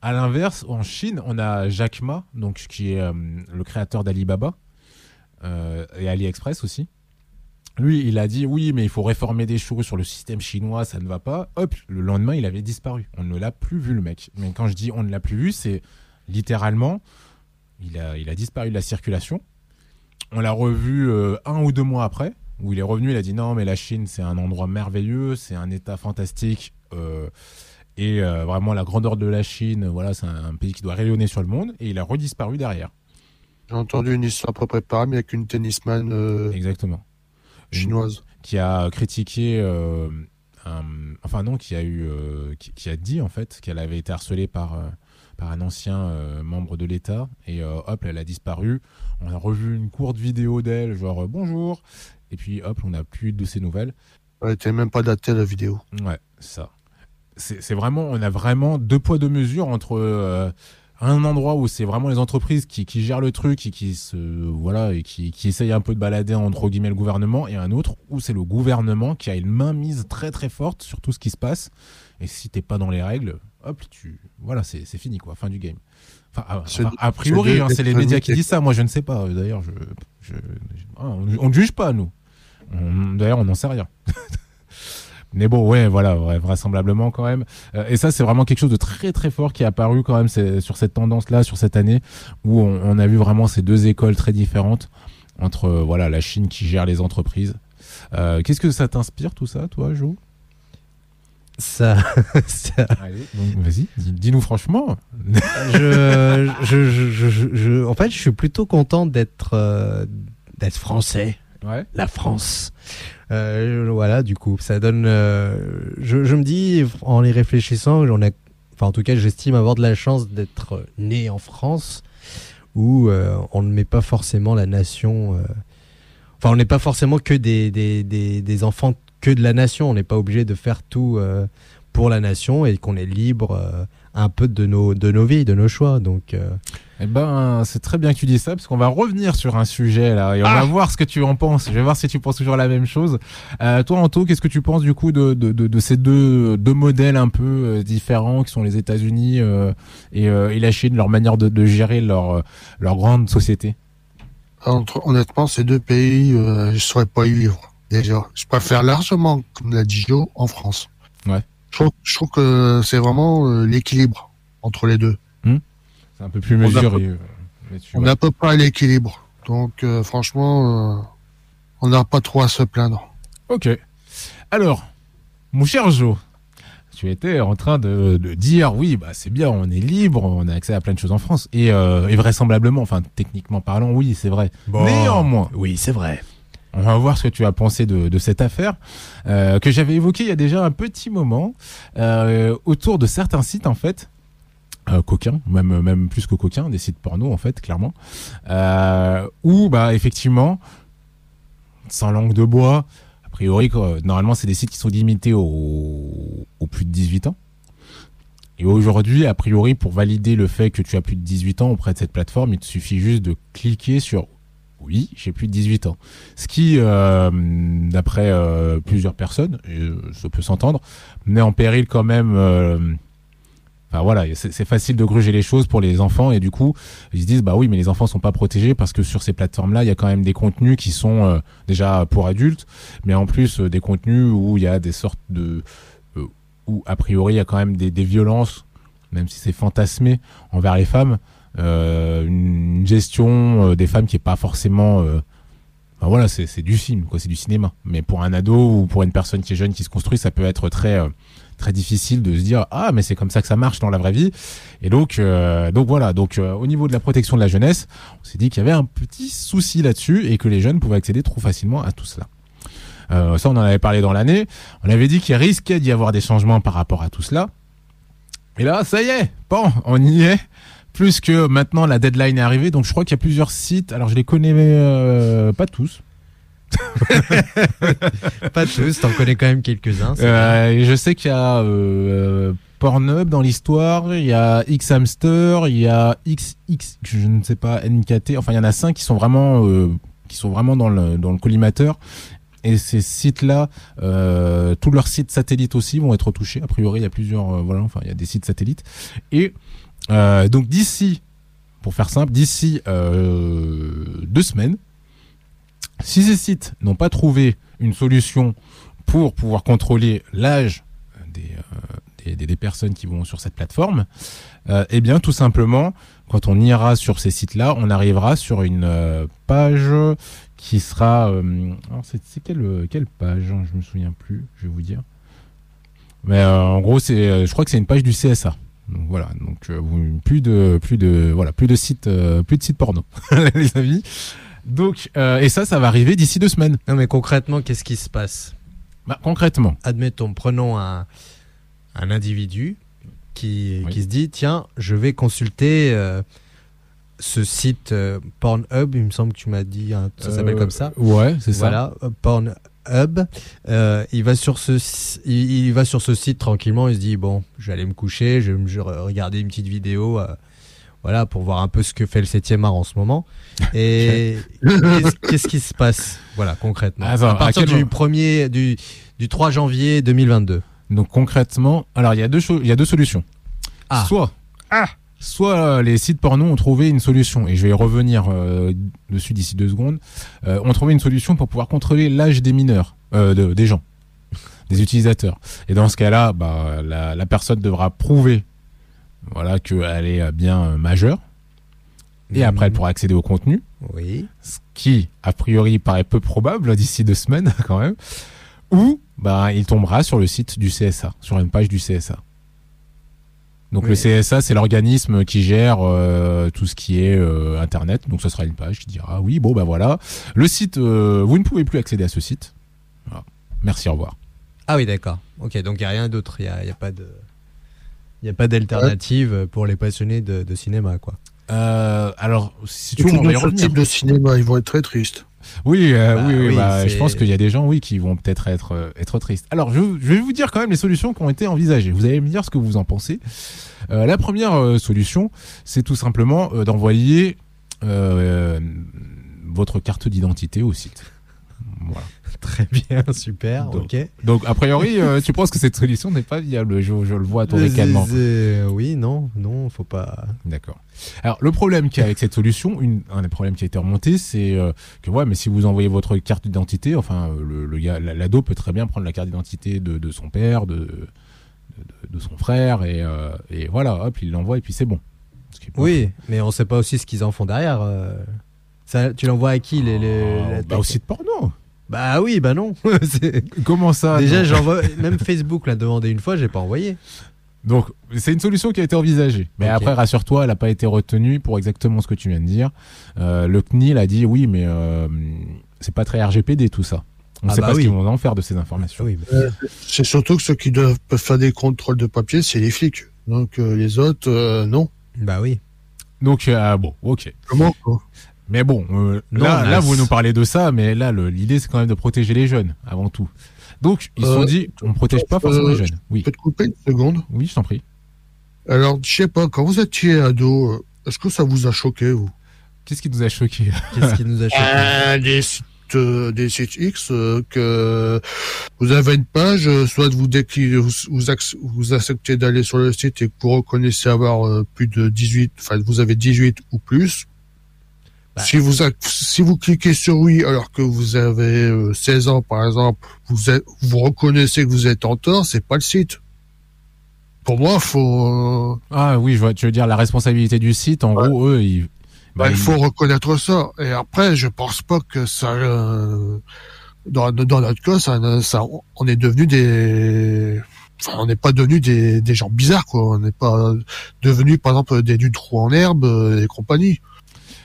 À l'inverse en Chine on a Jack Ma donc qui est euh, le créateur d'Alibaba euh, et AliExpress aussi. Lui il a dit oui mais il faut réformer des choses sur le système chinois ça ne va pas. Hop le lendemain il avait disparu. On ne l'a plus vu le mec. Mais quand je dis on ne l'a plus vu c'est littéralement il a il a disparu de la circulation. On l'a revu euh, un ou deux mois après où il est revenu, il a dit non, mais la Chine, c'est un endroit merveilleux, c'est un État fantastique, euh, et euh, vraiment la grandeur de la Chine, voilà, c'est un, un pays qui doit rayonner sur le monde, et il a redisparu derrière. J'ai entendu une histoire à peu près pareille, mais avec une tennisman euh, Exactement. chinoise. Qui a critiqué, un- enfin non, qui a eu, qui, qui a dit en fait qu'elle avait été harcelée par par un ancien euh, membre de l'État, et euh, hop, elle a disparu. On a revu une courte vidéo d'elle, genre euh, bonjour, et puis hop, on n'a plus de ses nouvelles. Elle était même pas datée la vidéo. Ouais, ça. C'est vraiment, on a vraiment deux poids deux mesures entre euh, un endroit où c'est vraiment les entreprises qui, qui gèrent le truc et qui se voilà et qui, qui essayent un peu de balader entre guillemets le gouvernement et un autre où c'est le gouvernement qui a une main mise très très forte sur tout ce qui se passe et si t'es pas dans les règles, hop, tu voilà, c'est fini quoi, fin du game. Enfin, a, priori, c'est hein, les médias qui disent ça. Moi, je ne sais pas. D'ailleurs, je, je, je- ah, on, on ne juge pas nous. D'ailleurs, on n'en sait rien. Mais bon, ouais, voilà, ouais, vraisemblablement quand même. Euh, et ça, c'est vraiment quelque chose de très très fort qui est apparu quand même sur cette tendance-là, sur cette année, où on, on a vu vraiment ces deux écoles très différentes entre euh, voilà la Chine qui gère les entreprises. Euh, Qu'est-ce que ça t'inspire tout ça, toi, Jo? Ça, ça- vas-y, dis- dis-nous franchement. je, je, je, je, je- je- en fait, je suis plutôt content d'être, d'être français. La France. Euh, voilà, du coup, ça donne. euh, je, me dis, en y réfléchissant, j'en ai, enfin, en tout cas, j'estime avoir de la chance d'être né en France, où euh, on ne met pas forcément la nation. euh, Enfin, on n'est pas forcément que des, des, des, des enfants que de la nation. On n'est pas obligé de faire tout euh, pour la nation et qu'on est libre euh, un peu de nos, de nos vies, de nos choix. Donc, euh, Eh ben, c'est très bien que tu dis ça, parce qu'on va revenir sur un sujet là, et on Ah va voir ce que tu en penses. Je vais voir si tu penses toujours la même chose. Euh, toi, Anto, qu'est-ce que tu penses du coup de, de, de, de ces deux, deux modèles un peu euh, différents qui sont les États-Unis euh, et, euh, et la Chine, leur manière de, de gérer leur, leur grande société? Entre, honnêtement, ces deux pays, euh, je ne saurais pas y vivre. Déjà, je préfère largement, comme l'a dit Joe, en France. Ouais. Je trouve, je trouve que c'est vraiment euh, l'équilibre entre les deux. C'est un peu plus mesuré. euh, On n'a pas pas l'équilibre. Donc, euh, franchement, euh, on n'a pas trop à se plaindre. Ok. Alors, mon cher Joe, tu étais en train de, de dire oui, bah c'est bien, on est libre, on a accès à plein de choses en France et, euh, et vraisemblablement, enfin techniquement parlant, oui, c'est vrai. Néanmoins, oui, c'est vrai. on va voir ce que tu as pensé de, de cette affaire euh, que j'avais évoquée il y a déjà un petit moment euh, autour de certains sites en fait. Euh, coquins, même plus que coquins, des sites porno en fait, clairement, euh, où bah effectivement, sans langue de bois, a priori normalement c'est des sites qui sont limités aux, plus de 18 ans. Et aujourd'hui, a priori, pour valider le fait que tu as plus de 18 ans auprès de cette plateforme, il te suffit juste de cliquer sur oui, j'ai plus de 18 ans. Ce qui, euh, d'après euh, plusieurs personnes, et ça peut s'entendre, met en péril quand même. Enfin voilà, c'est facile de gruger les choses pour les enfants et du coup ils se disent bah oui mais les enfants sont pas protégés parce que sur ces plateformes là il y a quand même des contenus qui sont euh, déjà pour adultes mais en plus euh, des contenus où il y a des sortes de euh, où a priori il y a quand même des, des violences même si c'est fantasmé envers les femmes euh, une gestion euh, des femmes qui est pas forcément euh, enfin, voilà c'est du film quoi c'est du cinéma. Mais pour un ado ou pour une personne qui est jeune qui se construit ça peut être très très difficile de se dire ah mais c'est comme ça que ça marche dans la vraie vie. Et donc euh, donc voilà. Donc euh, au niveau de la protection de la jeunesse on s'est dit qu'il y avait un petit souci là-dessus et que les jeunes pouvaient accéder trop facilement à tout cela. Euh, ça on en avait parlé dans l'année. On avait dit qu'il risquait d'y avoir des changements par rapport à tout cela. Et là ça y est. Bon on y est. Plus que maintenant la deadline est arrivée. Donc je crois qu'il y a plusieurs sites. Alors je les connais pas tous Pas tous, t'en connais quand même quelques-uns. Euh, je sais qu'il y a euh, Pornhub dans l'histoire, il y a Xhamster, il y a XX, je ne sais pas, NKT. Enfin, il y en a cinq qui sont vraiment, euh, qui sont vraiment dans le dans le collimateur. Et ces sites-là, euh, tous leurs sites satellites aussi vont être touchés. A priori, il y a plusieurs, euh, voilà, enfin, il y a des sites satellites. Et euh, donc d'ici, pour faire simple, d'ici euh, deux semaines, si ces sites n'ont pas trouvé une solution pour pouvoir contrôler l'âge des, euh, personnes qui vont sur cette plateforme, euh, eh bien tout simplement, quand on ira sur ces sites-là, on arrivera sur une euh, page qui sera... alors c'est quelle, quelle page hein, Je me souviens plus, je vais vous dire. Mais en gros, c'est, je crois que c'est une page du CSA. Donc voilà, donc plus de plus voilà plus de sites plus de sites porno les amis. Donc euh, et ça ça va arriver d'ici deux semaines. Non, mais concrètement, qu'est-ce qui se passe? Bah, concrètement, Admettons, prenons un, un individu qui, Oui. qui se dit tiens, je vais consulter euh, ce site euh, Pornhub, il me semble que tu m'as dit, hein, ça s'appelle comme ça. Ouais, c'est ça. Voilà, Pornhub. Euh, il va sur ce il, il va sur ce site tranquillement. Il se dit bon, je vais aller me coucher, je vais me je vais regarder une petite vidéo, euh, voilà, pour voir un peu ce que fait le 7e art en ce moment. Et qu'est-ce qu'est-ce qui se passe, voilà, concrètement? À partir à quel du premier du du 3 janvier 2022. Donc concrètement, alors il y a deux choses, il y a deux solutions. Ah. Soit soit euh, les sites porno ont trouvé une solution et je vais y revenir euh, dessus d'ici deux secondes. Euh, ont trouvé une solution pour pouvoir contrôler l'âge des mineurs, euh, de- des gens, des utilisateurs. Et dans ce cas-là, bah, la, la personne devra prouver, voilà, qu'elle est bien majeure. Et après, elle pourra accéder au contenu. Oui. ce qui a priori paraît peu probable d'ici deux semaines quand même. ou bah il tombera sur le site du CSA, sur une page du CSA. Donc le. CSA, c'est l'organisme qui gère euh, tout ce qui est euh, Internet. Donc ce sera une page qui dira oui, bon bah voilà, le site, euh, vous ne pouvez plus accéder à ce site. Voilà. Merci, au revoir. Ah oui, d'accord. Ok, donc il n'y a rien d'autre. Il n'y a, y a pas de. Il n'y a pas d'alternative pour les passionnés de, de cinéma, quoi. Euh, alors, si tu Tous veux, on va y notre revenir. type de cinéma, ils vont être très tristes. Oui, euh, Bah oui, oui, oui, bah, je pense qu'il y a des gens, oui, qui vont peut-être être euh, être tristes. Alors, je, je vais vous dire quand même les solutions qui ont été envisagées. Vous allez me dire ce que vous en pensez. Euh, la première solution, c'est tout simplement euh, d'envoyer euh, votre carte d'identité au site. Voilà. Très bien, super, Donc, ok. Donc, a priori, euh, tu penses que cette solution n'est pas viable je, je le vois à ton. Euh, Oui, non, non, faut pas. D'accord. Alors le problème qu'il y a avec cette solution, une, un des problèmes qui a été remonté, c'est euh, que ouais, mais si vous envoyez votre carte d'identité, enfin euh, le, le gars, la- l'ado peut très bien prendre la carte d'identité de, de son père, de, de, de son frère et, euh, et voilà, hop, il l'envoie et puis c'est bon. Pas Oui, mais on sait pas aussi ce qu'ils en font derrière. Ça, tu l'envoies à qui les, les- Ah, la- bah, au site porno. Bah oui, bah non. Comment ça Déjà, j'envoie. Même Facebook l'a demandé une fois, j'ai pas envoyé. Donc c'est une solution qui a été envisagée, mais après rassure-toi, elle n'a pas été retenue pour exactement ce que tu viens de dire. Euh, le CNIL a dit oui, mais euh, c'est pas très RGPD tout ça. On ne Ah sait bah pas ce qu'ils vont en faire de ces informations. Oui, C'est surtout que ceux qui doivent peuvent faire des contrôles de papier, c'est les flics. Donc euh, les autres, euh, non. bah oui. Donc euh, bon, ok. Comment quoi? Mais bon, euh, là, là, vous nous parlez de ça, mais là, l'idée, c'est quand même de protéger les jeunes, avant tout. Donc, ils se sont Euh, dit, on protège pas euh, forcément les jeunes. Je Oui, peux te couper une seconde oui, je t'en prie. Alors, je sais pas, quand vous étiez ado, euh, est-ce que ça vous a choqué, vous? Qu'est-ce qui nous a choqué? Qu'est-ce qui nous a choqué? Euh, des sites, euh, des sites X euh, que vous avez une page, euh, soit vous vous, vous, ac- vous acceptez d'aller sur le site et que vous reconnaissez avoir euh, plus de 18, enfin vous avez 18 ou plus. Bah. Si vous si vous cliquez sur oui alors que vous avez euh, 16 ans par exemple, vous êtes, vous reconnaissez que vous êtes en tort, c'est pas le site. Pour moi, faut euh, Ah oui, je vois, tu veux dire la responsabilité du site, en Ouais. gros, eux, ils... Bah, il ils- faut reconnaître ça. Et après, je pense pas que ça, euh, dans, dans notre cas, ça, ça, on est devenu des, enfin, on n'est pas devenu des, des gens bizarres, quoi. On n'est pas devenu, par exemple, des du trou en herbe euh, et compagnie.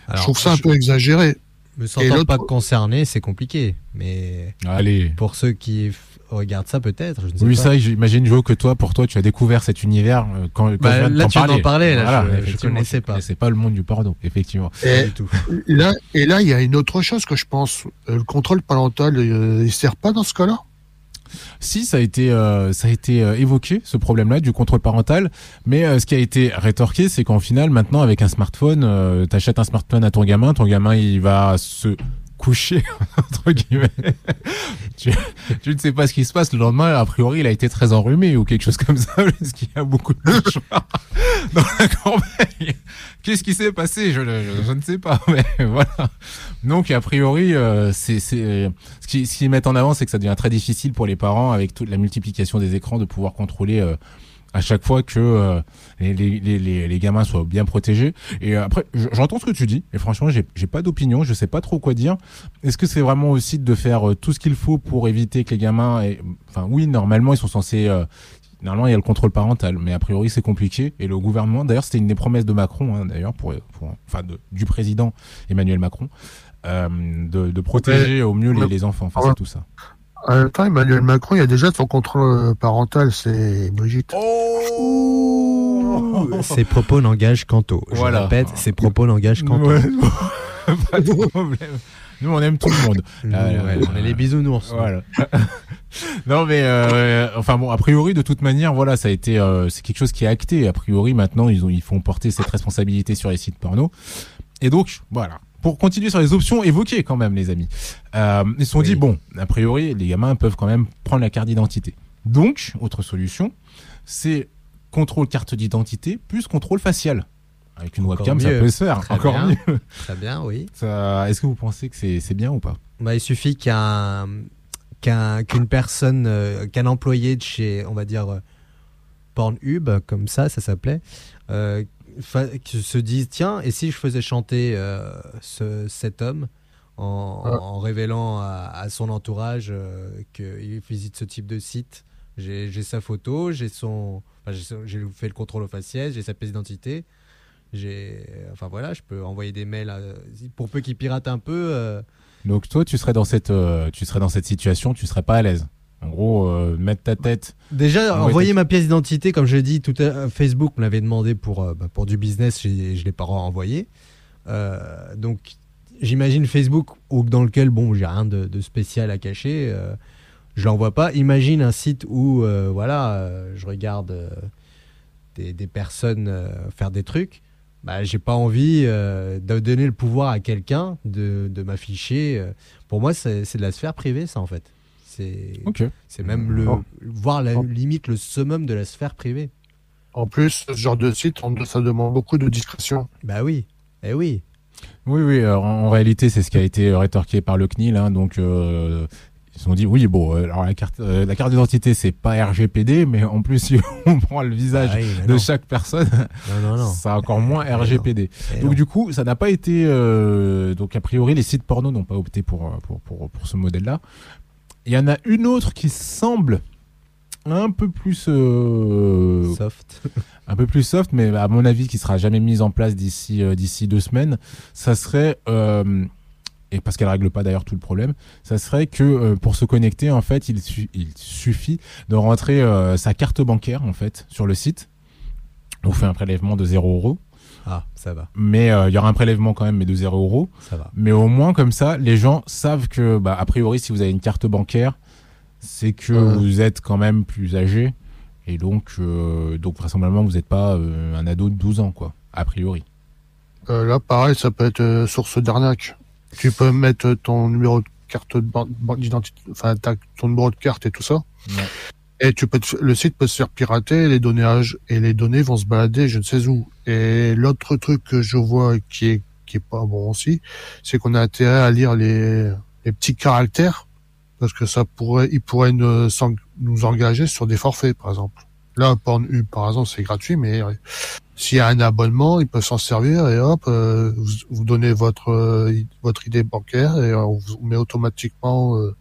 Alors, je trouve ça un peu exagéré. Me sentant pas concerné, c'est compliqué. Mais Allez. pour ceux qui regardent ça, peut-être. Je ne sais Oui, pas. ça, j'imagine, Joe, que toi, pour toi, tu as découvert cet univers euh, quand, quand Bah, je viens de là, tu parler. parler, là, Voilà, je- je effectivement, connaissais pas. connaissais pas le monde du porno, effectivement. Et du tout. là, et là, il y a une autre chose que je pense. Euh, Le contrôle parental, euh, il sert pas dans ce cas-là? Si, ça a été, euh, ça a été euh, évoqué, ce problème-là du contrôle parental. Mais euh, ce qui a été rétorqué, c'est qu'en final, maintenant, avec un smartphone, euh, t'achètes un smartphone à ton gamin, ton gamin, il va se coucher, entre guillemets. tu, tu ne sais pas ce qui se passe. Le lendemain, a priori, il a été très enrhumé ou quelque chose comme ça, parce qu'il y a beaucoup de mouchoirs dans la corbeille. Qu'est-ce qui s'est passé? Je, ne sais pas, voilà. Donc, a priori, euh, c'est, ce qui- ce qu'ils mettent en avant, c'est que ça devient très difficile pour les parents, avec toute la multiplication des écrans, de pouvoir contrôler euh, à chaque fois que euh, les, gamins soient bien protégés. Et euh, après, j'entends ce que tu dis, et franchement, j'ai pas d'opinion, je sais pas trop quoi dire. Est-ce que c'est vraiment aussi de faire euh, tout ce qu'il faut pour éviter que les gamins... Enfin, oui, normalement, ils sont censés... euh, Normalement, il y a le contrôle parental, mais a priori, c'est compliqué. Et le gouvernement, d'ailleurs, c'était une des promesses de Macron, hein, d'ailleurs, pour, pour, enfin, de- du président Emmanuel Macron, euh, de, de protéger au mieux les, les enfants face à tout ça. En même temps, Emmanuel Macron, il y a déjà son contrôle parental, c'est Brigitte. Oh Ses propos n'engagent qu'Anto. Je Voilà. répète, ses propos n'engagent qu'Anto. Ouais. pas de problème. Nous, on aime tout le monde. Nous, ouais, ouais, on est les bisounours. Voilà. non, mais euh, enfin bon, a priori, de toute manière, voilà, ça a été, euh, c'est quelque chose qui est acté. A priori, maintenant, ils ont, ils font porter cette responsabilité sur les sites porno. Et donc, voilà. Pour continuer sur les options évoquées quand même, les amis, euh, ils se sont Oui. dit bon, a priori, les gamins peuvent quand même prendre la carte d'identité. Donc, autre solution, c'est contrôle carte d'identité plus contrôle facial. Avec une Encore webcam, ça mieux. peut se faire. Très Encore bien. mieux. Très bien, oui. Ça- Est-ce que vous pensez que c'est c'est bien ou pas? Bah, il suffit qu'un qu'un qu'une personne, euh, qu'un employé de chez, on va dire, euh, Pornhub, comme ça, ça s'appelait, euh, se dise tiens, et si je faisais chanter euh, ce, cet homme en, Ah. en révélant à, à son entourage euh, qu'il visite ce type de site? J'ai j'ai sa photo, j'ai son, enfin, j'ai son- j'ai fait le contrôle au faciès, j'ai sa pièce d'identité. J'ai, enfin voilà, je peux envoyer des mails à- pour peu qu'il pirate un peu. euh, Donc toi, tu serais dans cette, euh, tu serais dans cette situation, tu serais pas à l'aise. En gros, euh, mettre ta tête. Déjà, Envoyer ma pièce d'identité, comme je l'ai dit, tout à, Facebook me l'avait demandé pour, euh, bah, pour du business, je l'ai pas envoyé. Euh, donc, j'imagine Facebook, dans lequel, bon, j'ai rien de, de spécial à cacher, euh, je l'envoie pas. Imagine un site où, euh, voilà, euh, je regarde euh, des, des personnes euh, faire des trucs. Bah, j'ai pas envie euh, de donner le pouvoir à quelqu'un de, de m'afficher. euh. Pour moi, c'est c'est de la sphère privée, ça, en fait. C'est Ok. c'est même le, Oh. voire la Oh. limite le summum de la sphère privée. En plus, ce genre de site, on- ça demande beaucoup de discrétion. Bah oui, eh oui. Oui, oui. alors, en, en réalité, c'est ce qui a été rétorqué par le CNIL. Hein, donc, euh, ils se sont dit, oui, bon, euh, alors la carte, euh, la carte d'identité, c'est pas RGPD, mais en plus, si on prend le visage Ah oui, de non. chaque personne, non. c'est encore moins. RGPD. Donc non. du coup, ça n'a pas été euh, donc a priori les sites porno n'ont pas opté pour pour pour, pour ce modèle-là. Il y en a une autre qui semble un peu plus euh, soft. un peu plus soft, mais à mon avis qui sera jamais mise en place d'ici euh, d'ici deux semaines. Ça serait euh, et parce qu'elle règle pas d'ailleurs tout le problème, ça serait que euh, pour se connecter en fait, il, su- il suffit de rentrer euh, sa carte bancaire en fait sur le site. On fait un prélèvement de 0 euros Ah, ça va, mais euh, il y aura un prélèvement quand même, mais de 0 euros. ça va. Mais au moins, comme ça, les gens savent que, bah, a priori, si vous avez une carte bancaire, c'est que vous êtes quand même plus âgé. Et donc, euh, donc vraisemblablement, vous n'êtes pas euh, un ado de 12 ans, quoi, a priori. Euh, là, pareil, ça peut être euh, source d'arnaque. Tu peux mettre ton numéro de carte d'identité, enfin, ton numéro de carte et tout ça. Ouais. Et tu peux, te le site peut se faire pirater, les données et les données vont se balader, je ne sais où. Et l'autre truc que je vois qui est qui est pas bon aussi, c'est qu'on a intérêt à lire les les petits caractères parce que ça pourrait, ils pourraient nous engager sur des forfaits, par exemple. Là, Pornhub, par exemple, c'est gratuit, mais euh, s'il y a un abonnement, ils peuvent s'en servir et hop, euh, vous, vous donnez votre euh, i- votre idée bancaire et on vous met automatiquement euh,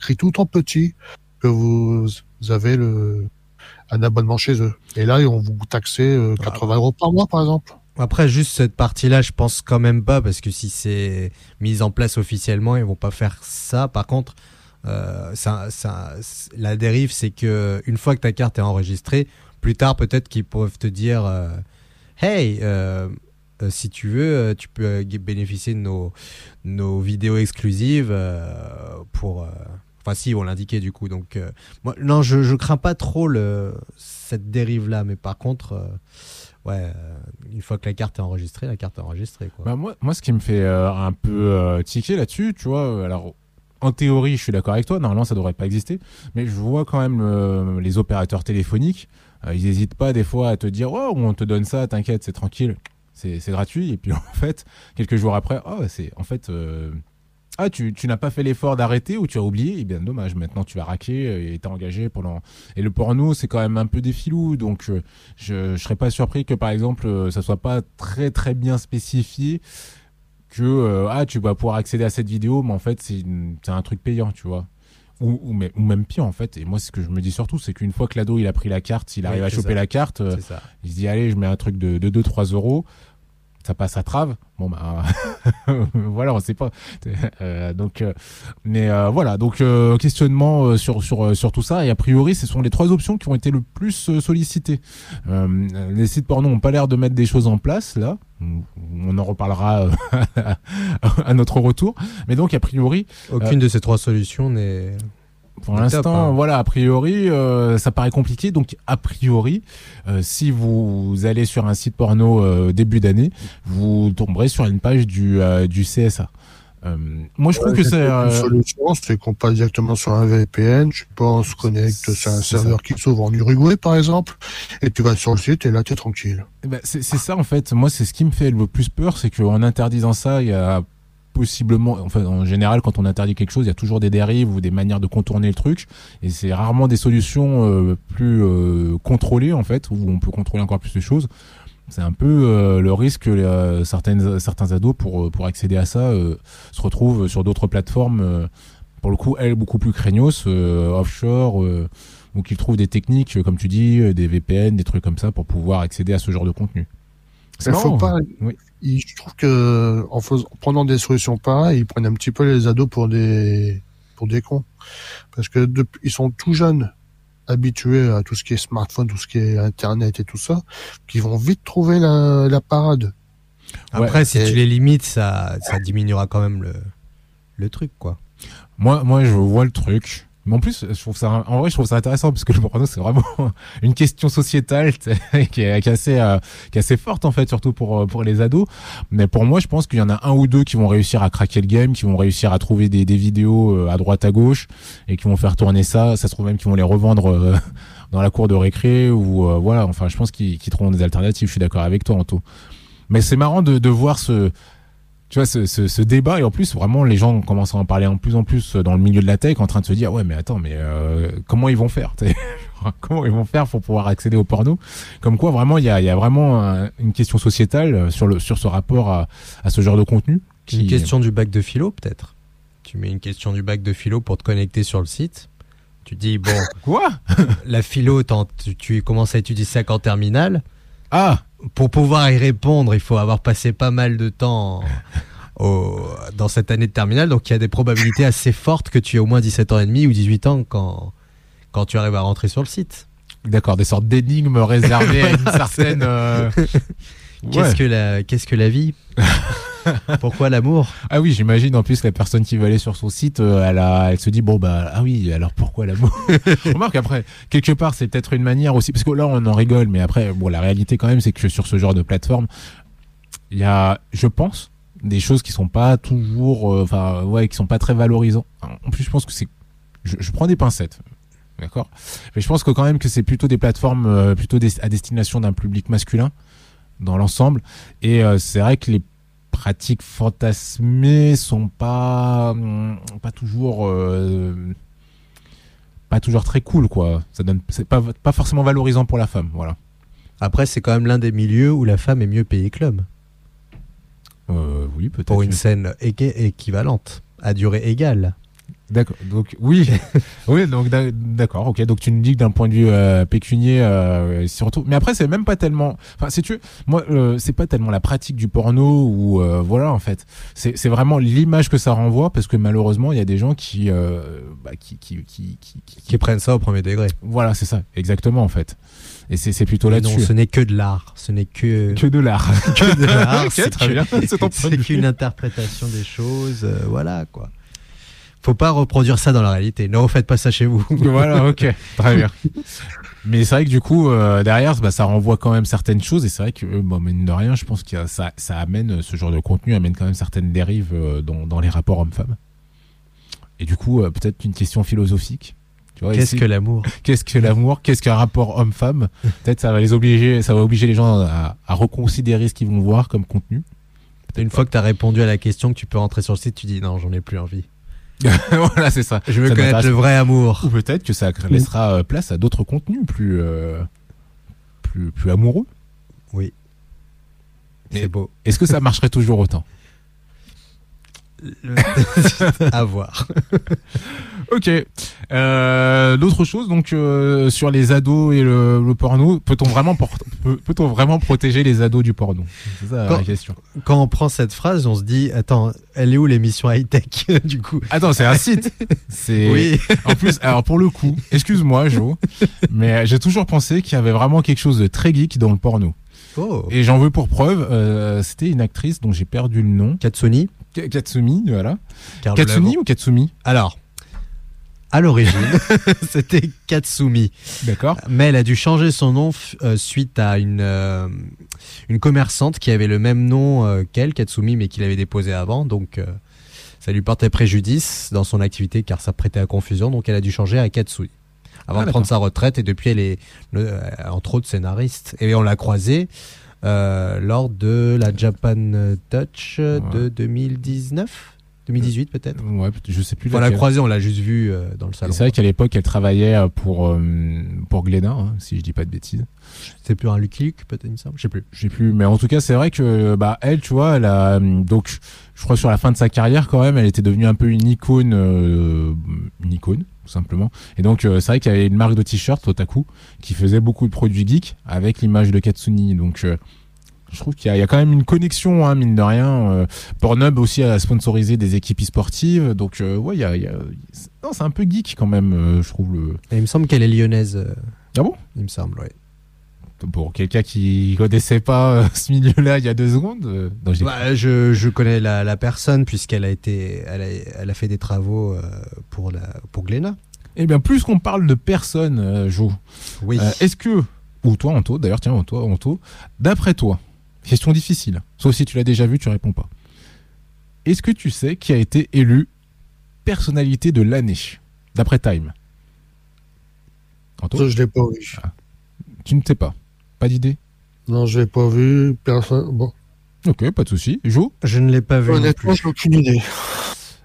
écrit tout en petit que vous, vous avez le un abonnement chez eux. Et là, ils vont vous taxer euh, 80 euros par mois, par exemple. Après, juste cette partie-là, je pense quand même pas, parce que si c'est mis en place officiellement, ils vont pas faire ça. Par contre, euh, la dérive, c'est que une fois que ta carte est enregistrée, plus tard, peut-être qu'ils peuvent te dire, euh, hey, euh, euh, si tu veux, tu peux bénéficier de nos, vidéos exclusives pour. Enfin, si, on l'indiquait du coup. Donc, non, je, crains pas trop cette dérive-là, mais par contre, ouais, une fois que la carte est enregistrée, la carte est enregistrée. Bah, moi, moi, ce qui me fait un peu euh, tiquer là-dessus, tu vois, alors en théorie, je suis d'accord avec toi, normalement ça devrait pas exister, mais je vois quand même euh, les opérateurs téléphoniques, euh, ils hésitent pas des fois à te dire oh on te donne ça, t'inquiète, c'est tranquille, c'est gratuit, et puis en fait quelques jours après, oh c'est en fait euh, ah tu, tu n'as pas fait l'effort d'arrêter ou tu as oublié, et bien dommage, maintenant tu vas raquer et t'es engagé pendant et le porno c'est quand même un peu des filous, donc je, je serais pas surpris que par exemple ça soit pas très très bien spécifié que euh, ah tu vas pouvoir accéder à cette vidéo mais en fait c'est un truc payant tu vois. Ou, ou, mais- ou même pire en fait. Et moi ce que je me dis surtout c'est qu'une fois que l'ado il a pris la carte Oui, arrive à choper ça. la carte euh, il se dit allez je mets un truc de, de 2 3 euros ça passe à trave. Bon bah voilà on sait pas. Euh, donc euh, mais euh, voilà. Donc questionnement sur sur sur tout ça. Et a priori ce sont les trois options qui ont été le plus sollicitées. Les sites porno ont pas l'air de mettre des choses en place là. On en reparlera à notre retour. Mais donc a priori Aucune de ces trois solutions n'est. Pour top, l'instant, hein. voilà, a priori, euh, ça paraît compliqué. Donc, a priori, euh, si vous allez sur un site porno euh, début d'année, vous tomberez sur une page du, euh, du CSA. Euh, moi, je trouve que c'est... Une euh, solution, c'est qu'on passe directement sur un VPN, je sais pas, on se connecte sur un serveur qui s'ouvre en Uruguay, par exemple, et tu vas sur le site et là, tu es tranquille. bah, c'est c'est ça, en fait. Moi, c'est ce qui me fait le plus peur, c'est qu'en interdisant ça, il y a possiblement, enfin, en général, quand on interdit quelque chose, il y a toujours des dérives ou des manières de contourner le truc, et c'est rarement des solutions euh, plus euh, contrôlées, en fait, où on peut contrôler encore plus les choses. C'est un peu euh, le risque que euh, certaines, certains ados, pour, pour accéder à ça, euh, se retrouvent sur d'autres plateformes, euh, pour le coup, elles, beaucoup plus craignos, euh, offshore, euh, ou qu'ils trouvent des techniques, euh, comme tu dis, euh, des VPN, des trucs comme ça, pour pouvoir accéder à ce genre de contenu. Il faut marrant. pas. Oui. Il- Je trouve que en, fais- en prenant des solutions pareilles, ils prennent un petit peu les ados pour des pour des cons, parce que depuis, ils sont tout jeunes, habitués à tout ce qui est smartphone, tout ce qui est internet et tout ça, qu'ils vont vite trouver la, la parade. Après, Ouais, si et- tu les limites, ça, ça diminuera quand même le, le truc, quoi. Moi, moi, je vois le truc. Mais en plus, je trouve ça, en vrai, je trouve ça intéressant parce que le porno, c'est vraiment une question sociétale qui est, qui est assez, euh, qui est assez forte en fait, surtout pour euh, pour les ados. Mais pour moi, je pense qu'il y en a un ou deux qui vont réussir à craquer le game, qui vont réussir à trouver des, des vidéos euh, à droite à gauche et qui vont faire tourner ça. Ça se trouve même qu'ils vont les revendre euh, dans la cour de récré ou euh, voilà. Enfin, je pense qu'ils qu'ils trouveront des alternatives. Je suis d'accord avec toi, Anto. Mais c'est marrant de, de voir ce tu vois ce, ce, ce débat et en plus vraiment les gens commencent à en parler en plus en plus dans le milieu de la tech en train de se dire ouais mais attends mais euh, comment ils vont faire comment ils vont faire pour pouvoir accéder au porno? Comme quoi vraiment il y a, y a vraiment un- une question sociétale sur le sur ce rapport à, à ce genre de contenu Une question du bac de philo, peut-être. Tu mets une question du bac de philo pour te connecter sur le site. Tu dis, bon, quoi? la philo, tu, tu commences à étudier ça qu'en terminale. Ah Pour pouvoir y répondre, il faut avoir passé pas mal de temps au- dans cette année de terminale. Donc, il y a des probabilités assez fortes que tu aies au moins 17 ans et demi ou 18 ans quand, quand tu arrives à rentrer sur le site. d'accord des sortes d'énigmes réservées à une certaine euh, Qu'est-ce ouais. que la, qu'est-ce que la vie? Pourquoi l'amour? Ah oui j'imagine en plus la personne qui veut aller sur son site euh, elle a elle se dit bon bah ah oui alors pourquoi l'amour? Remarque après quelque part c'est peut-être une manière aussi parce que là on en rigole mais après bon la réalité quand même c'est que sur ce genre de plateforme il y a je pense des choses qui sont pas toujours euh, enfin ouais qui sont pas très valorisants en plus je pense que c'est je, je prends des pincettes d'accord? Mais je pense que quand même que c'est plutôt des plateformes euh, plutôt des- à destination d'un public masculin dans l'ensemble et euh, c'est vrai que les pratiques fantasmées sont pas hum, pas toujours euh, pas toujours très cool quoi ça donne c'est pas pas forcément valorisant pour la femme voilà Après, c'est quand même l'un des milieux où la femme est mieux payée que l'homme. euh, oui peut-être Pour une scène équivalente, à durée égale. D'accord donc oui oui donc d'a- d'accord ok donc tu nous dis que d'un point de vue euh, pécunier euh, surtout mais après c'est même pas tellement enfin si tu veux, moi euh, c'est pas tellement la pratique du porno ou euh, voilà en fait c'est c'est vraiment l'image que ça renvoie parce que malheureusement il y a des gens qui euh, bah, qui, qui, qui, qui, prennent ça au premier degré. Voilà, c'est ça, exactement en fait. Et c'est plutôt Mais non, là-dessus. ce n'est que de l'art. Ce n'est que, Que de l'art. que de l'art. Ok, c'est très que- bien. C'est ton point c'est de vue. qu'une interprétation des choses. voilà, quoi. Faut pas reproduire ça dans la réalité. Ne refaites pas ça chez vous. voilà, ok, très bien. Mais c'est vrai que du coup, euh, derrière, bah, ça renvoie quand même certaines choses. Et c'est vrai que, euh, bon, mine de rien, je pense que ça, ça amène, ce genre de contenu amène quand même certaines dérives euh, dans, dans les rapports hommes-femmes. Et du coup, euh, peut-être une question philosophique. Qu'est-ce que l'amour? qu'est-ce que l'amour? Qu'est-ce qu'un rapport homme-femme? Peut-être ça va les obliger, ça va obliger les gens à, à reconsidérer ce qu'ils vont voir comme contenu. Une fois que tu as répondu à la question, que tu peux rentrer sur le site, tu dis non, j'en ai plus envie. voilà, c'est ça. Je veux Ça connaître le vrai amour. Ou peut-être que ça laissera euh, place à d'autres contenus plus, euh, plus, plus amoureux. Oui. C'est beau. Est-ce que ça marcherait toujours autant? à voir. Ok. Euh, D'autres choses, donc euh, sur les ados et le, le porno, peut-on vraiment, por- peut- peut-on vraiment protéger les ados du porno? C'est ça la Quand- question. Quand on prend cette phrase, on se dit attends, elle est où l'émission high tech du coup? Attends, c'est un site. C'est Oui. en plus. Alors pour le coup, excuse-moi, Jo, mais j'ai toujours pensé qu'il y avait vraiment quelque chose de très geek dans le porno. Oh. Et j'en veux pour preuve, euh, c'était une actrice dont j'ai perdu le nom. Katsuni. K- Katsumi, voilà. car nous Katsuni ou Katsumi? Alors, à l'origine, c'était Katsumi. D'accord. Mais elle a dû changer son nom euh, suite à une, euh, une commerçante qui avait le même nom euh, qu'elle, Katsumi, mais qui l'avait déposé avant. Donc, ça lui portait préjudice dans son activité car ça prêtait à confusion. Donc, elle a dû changer à Katsui. Avant Ah, de prendre sa retraite, et depuis, elle est, euh, entre autres, scénariste. Et on l'a croisée euh, lors de la Japan Touch de 2019 2018 peut-être. Ouais, je sais plus. Enfin, la croisée, on l'a juste vue euh, dans le salon. C'est vrai qu'à l'époque, elle travaillait euh, pour euh, pour Glénat, hein, si je dis pas de bêtises. C'est plus un Lucky Luke, peut-être, il me semble. Je sais plus. Je sais plus, mais en tout cas, c'est vrai que bah elle, tu vois, elle a euh, donc je crois sur la fin de sa carrière quand même, elle était devenue un peu une icône, euh, une icône tout simplement. Et donc euh, c'est vrai qu'il y avait une marque de t-shirt Otaku qui faisait beaucoup de produits geeks avec l'image de Katsuni. Donc euh, je trouve qu'il y, a- il y a quand même une connexion, hein, mine de rien. Euh, Pornhub aussi a sponsorisé des équipes e-sportives, donc euh, ouais, il y a, il y a- non, c'est un peu geek quand même, je trouve le. Et il me semble qu'elle est lyonnaise. Ah bon? Il me semble, ouais. Pour quelqu'un qui connaissait pas euh, ce milieu-là il y a deux secondes. euh, non, Bah, je, je connais la, la personne puisqu'elle a été, elle a, elle a fait des travaux euh, pour la, pour Glénat. Eh bien, plus qu'on parle de personnes, euh, Jo, Oui. euh, est-ce que, ou toi, Anto, d'ailleurs, tiens, toi, Anto, d'après toi, question difficile, sauf si tu l'as déjà vu, tu réponds pas. Est-ce que tu sais qui a été élu personnalité de l'année, d'après Time? Anto, Ça, je l'ai pas vu. tu ne sais pas Pas d'idée Non, je l'ai pas vu. Personne. Bon. Ok, pas de souci. Jo je ne l'ai pas vu Honnêtement, j'ai aucune idée.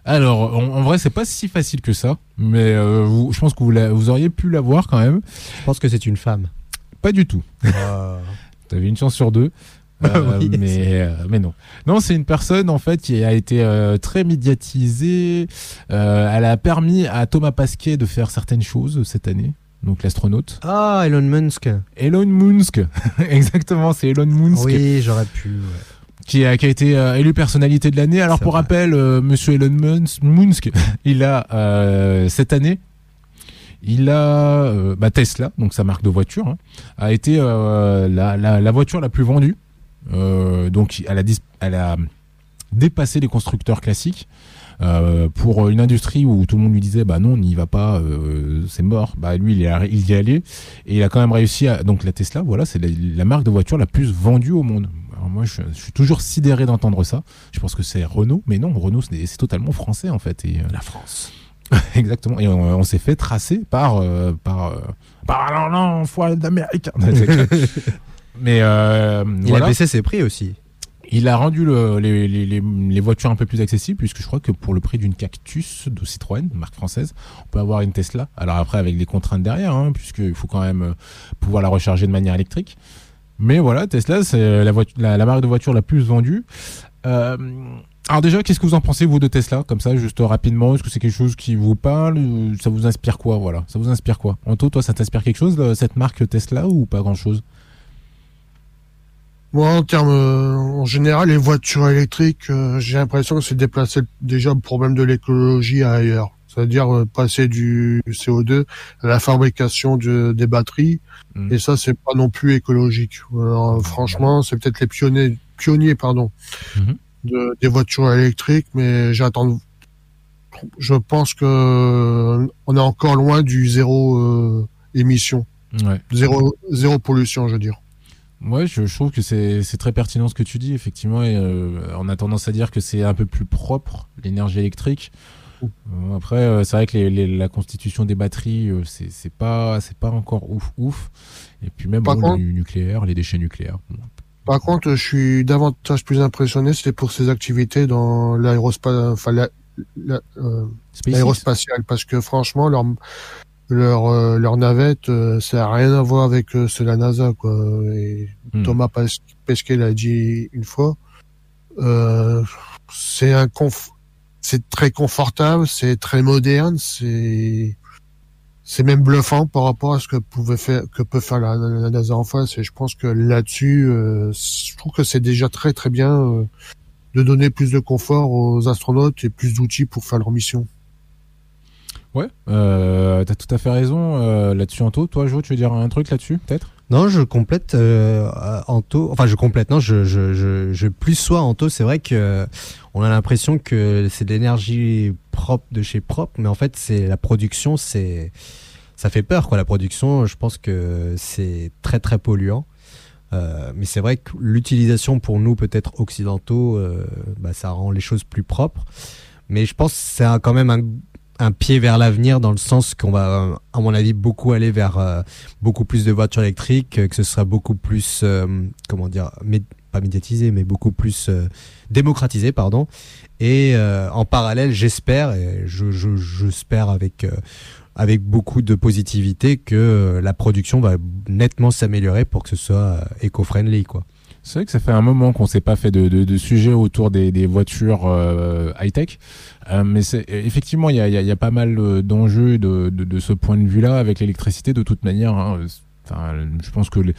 Alors, en, en vrai, c'est pas si facile que ça, mais euh, vous- je pense que vous, la- vous auriez pu la voir quand même. Je pense que c'est une femme. Pas du tout. Ah. T'avais une chance sur deux. Euh, Oui, mais, c'est- euh, mais non. Non, c'est une personne en fait qui a été euh, très médiatisée. Euh, elle a permis à Thomas Pasquet de faire certaines choses cette année. Donc l'astronaute. Ah, Elon Musk. Elon Musk. Exactement, c'est Elon Musk Oui, j'aurais pu. ouais. qui, a, qui a été euh, élu personnalité de l'année. Alors pour vrai. rappel, euh, monsieur Elon Musk, Musk il a euh, cette année il a bah, Tesla, donc sa marque de voiture, hein, a été la, la, la voiture la plus vendue. Donc elle a, dis- elle a dépassé les constructeurs classiques. Euh, pour une industrie où tout le monde lui disait bah non on n'y va pas euh, c'est mort bah lui il, est il y est allé et il a quand même réussi à donc la Tesla voilà c'est la, la marque de voiture la plus vendue au monde alors moi je, je suis toujours sidéré d'entendre ça je pense que c'est Renault mais non Renault c'est totalement français en fait et, euh, La France. Exactement. Et on, on s'est fait tracer par euh, par euh, par non non d'Amérique. Mais Il voilà, a baissé ses prix aussi. Il a rendu le- les, voitures un peu plus accessibles puisque je crois que pour le prix d'une Cactus de Citroën, marque française, on peut avoir une Tesla. Alors après avec les contraintes derrière, hein, puisqu'il faut quand même euh, pouvoir la recharger de manière électrique. Mais voilà, Tesla c'est la, marque de voiture la plus vendue. Euh, alors déjà, qu'est-ce que vous en pensez vous de Tesla? Comme ça, juste rapidement, est-ce que c'est quelque chose qui vous parle? Ça vous inspire quoi? Voilà, ça vous inspire quoi? Anto, toi, ça t'inspire quelque chose cette marque Tesla ou pas grand-chose? Moi, en termes, euh, en général, les voitures électriques, euh, j'ai l'impression que c'est déplacer déjà le problème de l'écologie ailleurs. C'est-à-dire euh, passer du CO2 à la fabrication de- des batteries. Mhm. Et ça, c'est pas non plus écologique. Alors, franchement, c'est peut-être les pionniers, pionniers, pardon, Mhm. de, des voitures électriques, mais j'attends. Je pense que on est encore loin du zéro émission, Ouais. zéro, zéro pollution, je veux dire. Ouais, je, je trouve que c'est très pertinent ce que tu dis, effectivement. Et, euh, on a tendance à dire que c'est un peu plus propre, l'énergie électrique. Euh, après, euh, c'est vrai que les, les- la constitution des batteries, c'est pas, pas encore ouf, ouf. Et puis même bon, contre- le nucléaire, les déchets nucléaires. Bon. Par contre, je suis davantage plus impressionné, c'est pour ses activités dans l'aérospace, enfin, la- euh, l'aérospatiale, parce que franchement, leur leur euh, leur navette, euh, ça a rien à voir avec euh, ceux de la NASA, quoi. Et Hmm. Thomas Pesquet l'a dit une fois. Euh, c'est un conf... c'est très confortable, c'est très moderne, c'est c'est même bluffant par rapport à ce que pouvait faire que peut faire la, la NASA en face. Et je pense que là-dessus, euh, je trouve que c'est déjà très très bien euh, de donner plus de confort aux astronautes et plus d'outils pour faire leur mission. Ouais, euh, t'as tout à fait raison euh, là-dessus, Anto. Toi, Jo, tu veux dire un truc là-dessus, peut-être? Non, je complète euh, Anto. Enfin, je complète. Non, je je je, je plus sois Anto. C'est vrai que on a l'impression que c'est de l'énergie propre de chez propre, mais en fait, c'est la production. C'est ça fait peur, quoi. La production, je pense que c'est très très polluant. Euh, mais c'est vrai que l'utilisation pour nous, peut-être occidentaux, euh, bah, ça rend les choses plus propres. Mais je pense que c'est quand même un, un pied vers l'avenir dans le sens qu'on va, euh, à mon avis, beaucoup aller vers euh, beaucoup plus de voitures électriques, euh, que ce sera beaucoup plus, euh, comment dire, mé- pas médiatisé, mais beaucoup plus démocratisé, pardon. Et en parallèle, j'espère, et je, j'espère avec avec beaucoup de positivité que la production va nettement s'améliorer pour que ce soit éco-friendly, quoi. C'est vrai que ça fait un moment qu'on s'est pas fait de, de, de sujet autour des, des voitures euh, high-tech, euh, mais effectivement il y a, y a, pas mal euh, d'enjeux de, de, ce point de vue-là avec l'électricité de toute manière. Hein. Enfin, je pense que les,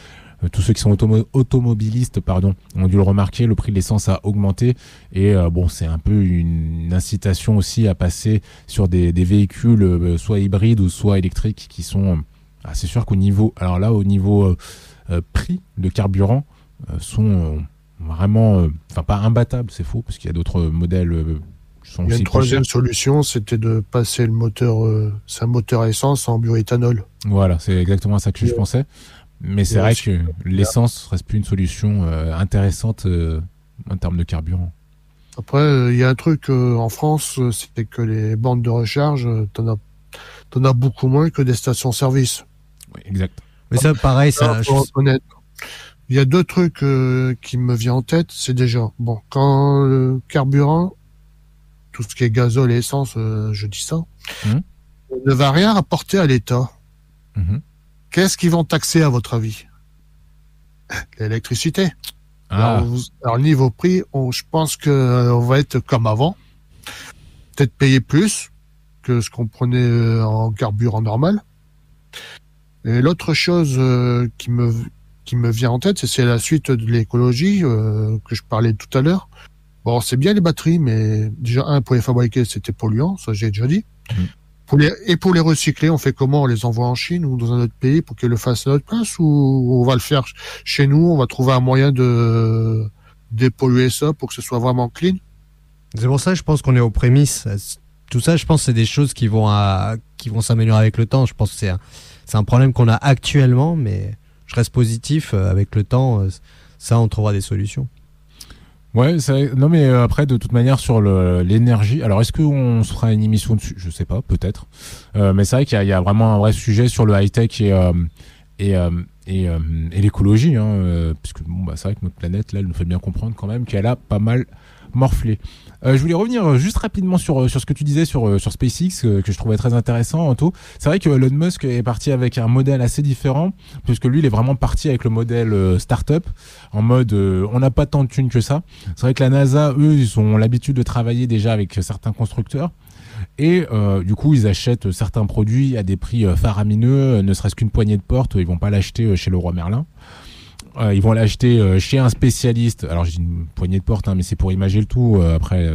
tous ceux qui sont automobilistes pardon ont dû le remarquer le prix de l'essence a augmenté et bon c'est un peu une incitation aussi à passer sur des, des véhicules soit hybrides ou soit électriques qui sont ah, c'est sûr qu'au niveau alors là au niveau prix de carburant euh, sont euh, vraiment, euh, enfin pas imbattables, c'est faux, parce qu'il y a d'autres modèles sont Il y a une troisième solution, c'était de passer le moteur, sa moteur à essence en bioéthanol. Voilà, c'est exactement ça que je pensais. Mais c'est vrai que l'essence reste plus une solution intéressante en termes de carburant. Après, il y a un truc en France, c'est que les bandes de recharge, t'en as, en as beaucoup moins que des stations-service. Oui, exact. Mais ça, pareil, ça. Il y a deux trucs euh, qui me viennent en tête. C'est déjà, bon, quand le carburant, tout ce qui est gazole et essence, euh, je dis ça, mmh. ne va rien rapporter à l'État. Mmh. Qu'est-ce qu'ils vont taxer à votre avis? L'électricité. Ah. Alors, niveau prix, je pense que euh, on va être comme avant, peut-être payer plus que ce qu'on prenait en carburant normal. Et l'autre chose qui me qui me vient en tête, c'est la suite de l'écologie euh, que je parlais tout à l'heure. Bon, c'est bien les batteries, mais déjà, un, pour les fabriquer, c'était polluant, ça j'ai déjà dit. Mm. Pour les, et pour les recycler, on fait comment? On les envoie en Chine ou dans un autre pays pour qu'ils le fassent à notre place ou on va le faire chez nous On va trouver un moyen de dépolluer ça pour que ce soit vraiment clean? C'est pour ça que je pense qu'on est aux prémices. Tout ça, je pense, c'est des choses qui vont à, qui vont s'améliorer avec le temps. Je pense que c'est un, c'est un problème qu'on a actuellement, mais je reste positif. Euh, avec le temps, euh, ça, on trouvera des solutions. Ouais, non mais euh, après de toute manière sur l'énergie. Alors est-ce qu'on se fera une émission dessus? Je sais pas, peut-être. mais c'est vrai qu'il y, a vraiment un vrai sujet sur le high tech et et, et, l'écologie, hein, puisque bon bah c'est vrai que notre planète là, elle nous fait bien comprendre quand même qu'elle a pas mal morflé. Euh, je voulais revenir euh, juste rapidement sur euh, sur ce que tu disais sur sur SpaceX que je trouvais très intéressant Anto. C'est vrai que Elon Musk est parti avec un modèle assez différent puisque lui il est vraiment parti avec le modèle startup en mode on n'a pas tant de thunes que ça. C'est vrai que la NASA eux ils ont l'habitude de travailler déjà avec certains constructeurs. Et du coup, ils achètent certains produits à des prix faramineux, ne serait-ce qu'une poignée de porte, ils vont pas l'acheter chez le roi Merlin. Euh, ils vont l'acheter euh, chez un spécialiste. Alors j'ai une poignée de porte, hein, mais c'est pour imager le tout. Euh, après,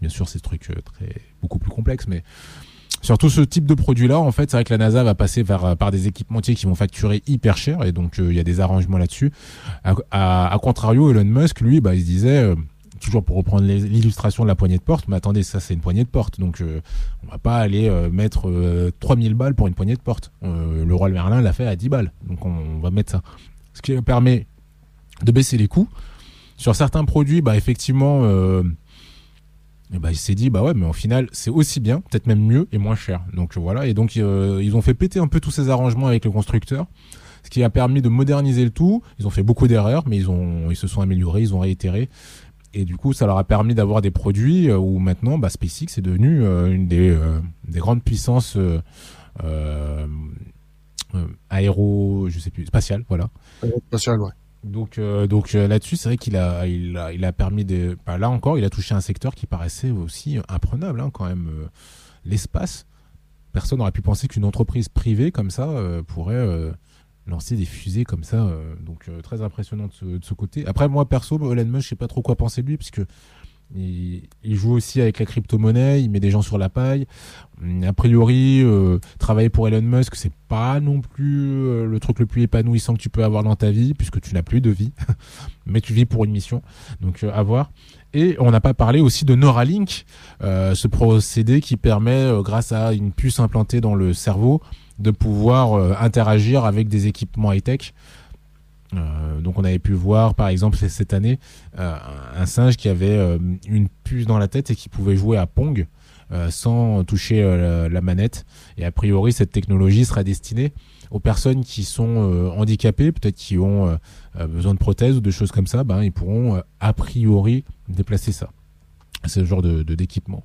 bien sûr, c'est truc très beaucoup plus complexe, mais surtout ce type de produit-là, en fait, c'est vrai que la NASA va passer par, des équipementiers qui vont facturer hyper cher, et donc il y a des arrangements là-dessus. À, contrario, Elon Musk, lui, bah, il se disait toujours pour reprendre l'illustration de la poignée de porte, mais attendez, ça c'est une poignée de porte, donc on va pas aller mettre 3000 balles pour une poignée de porte. le roi Merlin l'a fait à 10 balles, donc on va mettre ça ce qui permet de baisser les coûts. Sur certains produits, bah effectivement, euh, bah, il s'est dit bah ouais, mais au final c'est aussi bien, peut-être même mieux et moins cher. Donc voilà, et donc euh, ils ont fait péter un peu tous ces arrangements avec le constructeur, ce qui a permis de moderniser le tout. Ils ont fait beaucoup d'erreurs, mais ils ont ils se sont améliorés, ils ont réitéré. Et du coup, ça leur a permis d'avoir des produits euh, où maintenant, bah, SpaceX est devenu une des grandes puissances aéro, je sais plus, spatiales, voilà. Donc, euh, donc euh, là-dessus, c'est vrai qu'il a, il a, il a permis de. Bah, là encore, il a touché un secteur qui paraissait aussi imprenable, hein, quand même. Euh, l'espace. Personne n'aurait pu penser qu'une entreprise privée comme ça pourrait lancer des fusées comme ça. donc très impressionnant de ce, de ce, côté. Après, moi perso, Elon Musk, je sais pas trop quoi penser de lui, puisque il, joue aussi avec la crypto-monnaie, il met des gens sur la paille. A priori, euh, travailler pour Elon Musk, c'est pas non plus euh, le truc le plus épanouissant que tu peux avoir dans ta vie, puisque tu n'as plus de vie, mais tu vis pour une mission. Donc euh, à voir. Et on n'a pas parlé aussi de Neuralink, ce procédé qui permet, grâce à une puce implantée dans le cerveau, de pouvoir interagir avec des équipements high-tech. Euh, donc on avait pu voir par exemple cette année euh, un singe qui avait euh, une puce dans la tête et qui pouvait jouer à Pong sans toucher la manette. Et a priori, cette technologie sera destinée aux personnes qui sont handicapées, peut-être qui ont besoin de prothèses ou de choses comme ça. Ben, ils pourront a priori déplacer ça. C'est ce genre de d'équipement.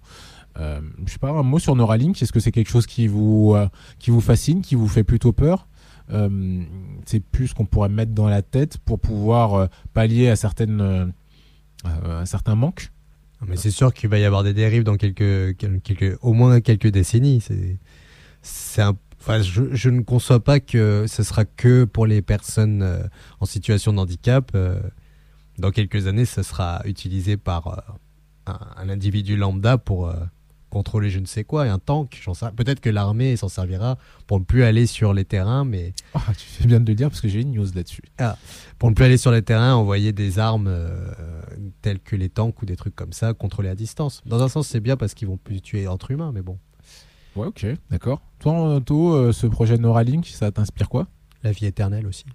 Je sais pas, un mot sur Neuralink? Est-ce que c'est quelque chose qui vous qui vous fascine, qui vous fait plutôt peur? Euh, C'est plus ce qu'on pourrait mettre dans la tête pour pouvoir euh, pallier à certaines euh, à certains manques. Mais c'est sûr qu'il va y avoir des dérives dans quelques, quel- quelques, au moins quelques décennies. C'est, enfin, je, ne conçois pas que ce sera que pour les personnes en situation de handicap. dans quelques années, ce sera utilisé par un, individu lambda pour contrôler je ne sais quoi, et un tank. J'en sais, rien. peut-être que l'armée s'en servira pour ne plus aller sur les terrains, mais Ah, tu fais bien de le dire parce que j'ai une news là-dessus. pour ne plus aller sur les terrains, envoyer des armes euh, telles que les tanks ou des trucs comme ça, contrôlés à distance. Dans un sens, c'est bien parce qu'ils vont plus tuer entre humains, mais bon, Ouais, ok, d'accord. Toi, Otto, euh, ce projet Neuralink, ça t'inspire quoi? La vie éternelle aussi.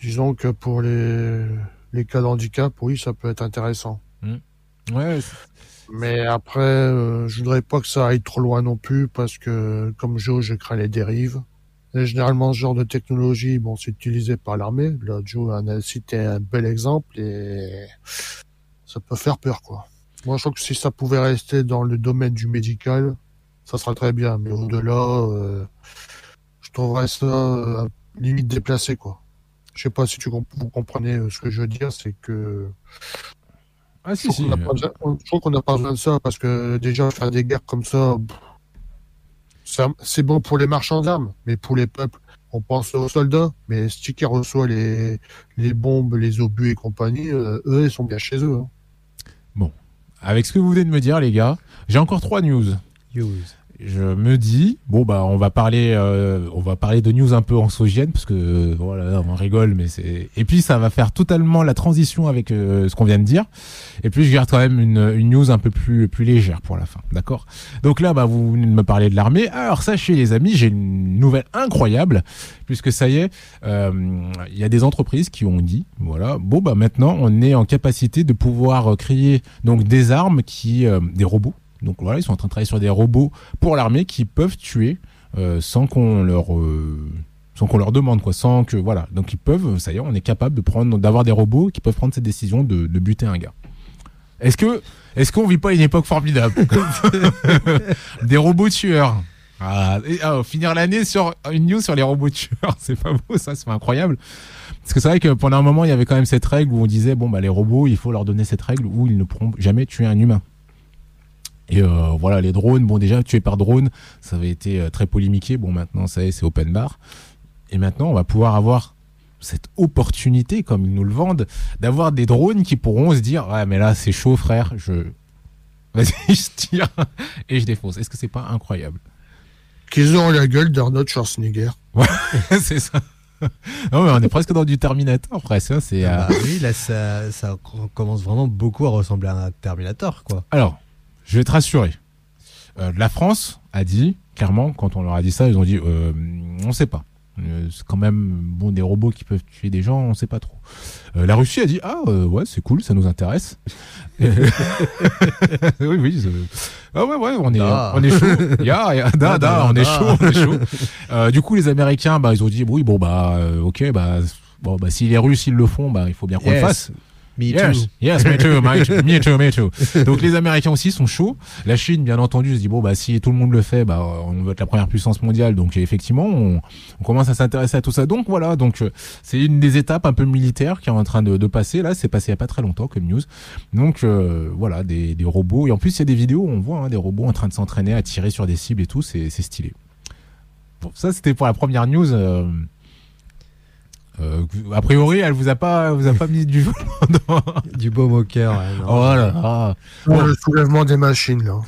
Disons que pour les, les cas d'handicap, oui, ça peut être intéressant. Ouais, c'est- Mais après, euh, je voudrais pas que ça aille trop loin non plus parce que, comme Joe, je crains les dérives. Et généralement, ce genre de technologie, bon, c'est utilisé par l'armée. Là, Joe en a cité un bel exemple et ça peut faire peur, quoi. Moi, je trouve que si ça pouvait rester dans le domaine du médical, ça serait très bien. Mais au-delà, euh, je trouverais ça euh, limite déplacé, quoi. Je sais pas si tu vous comprenez euh, ce que je veux dire, c'est que ah si je si. trouve qu'on n'a pas besoin- je trouve qu'on n'a pas besoin de ça parce que déjà faire des guerres comme ça, c'est bon pour les marchands d'armes, mais pour les peuples, on pense aux soldats. Mais ceux qui reçoit les, les bombes, les obus et compagnie, euh, eux, ils sont bien chez eux. hein. Avec ce que vous venez de me dire, les gars, j'ai encore trois news. Use. Je me dis, bon bah on va parler, euh, on va parler de news un peu anxiogènes parce que euh, voilà, on rigole, mais c'est. Et puis ça va faire totalement la transition avec euh, ce qu'on vient de dire. Et puis je garde quand même une, une news un peu plus plus légère pour la fin, d'accord? Donc là, bah vous venez de me parler de l'armée. Alors sachez les amis, j'ai une nouvelle incroyable puisque ça y est, euh, il y a des entreprises qui ont dit, voilà, bon bah maintenant on est en capacité de pouvoir euh, créer donc des armes qui, des robots. Donc voilà, ils sont en train de travailler sur des robots pour l'armée qui peuvent tuer euh, sans qu'on leur euh, sans qu'on leur demande quoi, sans que voilà. Donc ils peuvent, ça y est, on est capable de prendre d'avoir des robots qui peuvent prendre cette décision de, buter un gars. Est-ce que est-ce qu'on vit pas une époque formidable? Des robots tueurs. Ah, ah, finir l'année sur une news sur les robots tueurs, c'est pas beau ça, c'est incroyable. Parce que c'est vrai que pendant un moment, il y avait quand même cette règle où on disait bon bah les robots, il faut leur donner cette règle où ils ne pourront jamais tuer un humain. Et euh, voilà, les drones, bon déjà tuer par drone, ça avait été euh, très polémiqué. Bon maintenant, ça y est, c'est open bar. Et maintenant, on va pouvoir avoir cette opportunité, comme ils nous le vendent, d'avoir des drones qui pourront se dire ouais mais là c'est chaud frère, je vas-y je tire et je défonce. Est-ce que c'est pas incroyable? Qu'ils ont la gueule d'Arnold Schwarzenegger. C'est ça. Non mais on est presque dans du Terminator après ça c'est. euh, Ah bah oui, là, ça, ça commence vraiment beaucoup à ressembler à un Terminator, quoi. Alors, je vais te rassurer. Euh, la France a dit, clairement, quand on leur a dit ça, ils ont dit, euh, on sait pas. Euh, c'est quand même bon des robots qui peuvent tuer des gens, on sait pas trop. Euh, la Russie a dit, ah euh, ouais, c'est cool, ça nous intéresse. oui, oui. Ah ouais, ouais, on est, Da. on est chaud. Ya, ya, da, Da, on est chaud, on est chaud. Euh, du coup, les Américains, bah, ils ont dit, oui, bon, bah, ok, bah, bon, bah, si les Russes ils le font, bah, il faut bien qu'on le fasse. Me Yes, too. yes, me too, me too, me too. Donc les Américains aussi sont chauds. La Chine, bien entendu, se dit bon bah si tout le monde le fait, bah on veut être la première puissance mondiale. Donc effectivement, on, on commence à s'intéresser à tout ça. Donc voilà, donc euh, c'est une des étapes un peu militaires qui est en train de, de passer. Là, c'est passé il y a pas très longtemps comme news. Donc euh, voilà, des, des robots. Et en plus, il y a des vidéos où on voit hein, des robots en train de s'entraîner à tirer sur des cibles et tout. C'est c'est stylé. Bon, ça c'était pour la première news. euh, euh, a priori, elle vous a pas, vous a pas mis du Du baume au cœur. ouais, non. Oh là là. Pour Le soulèvement des machines, là.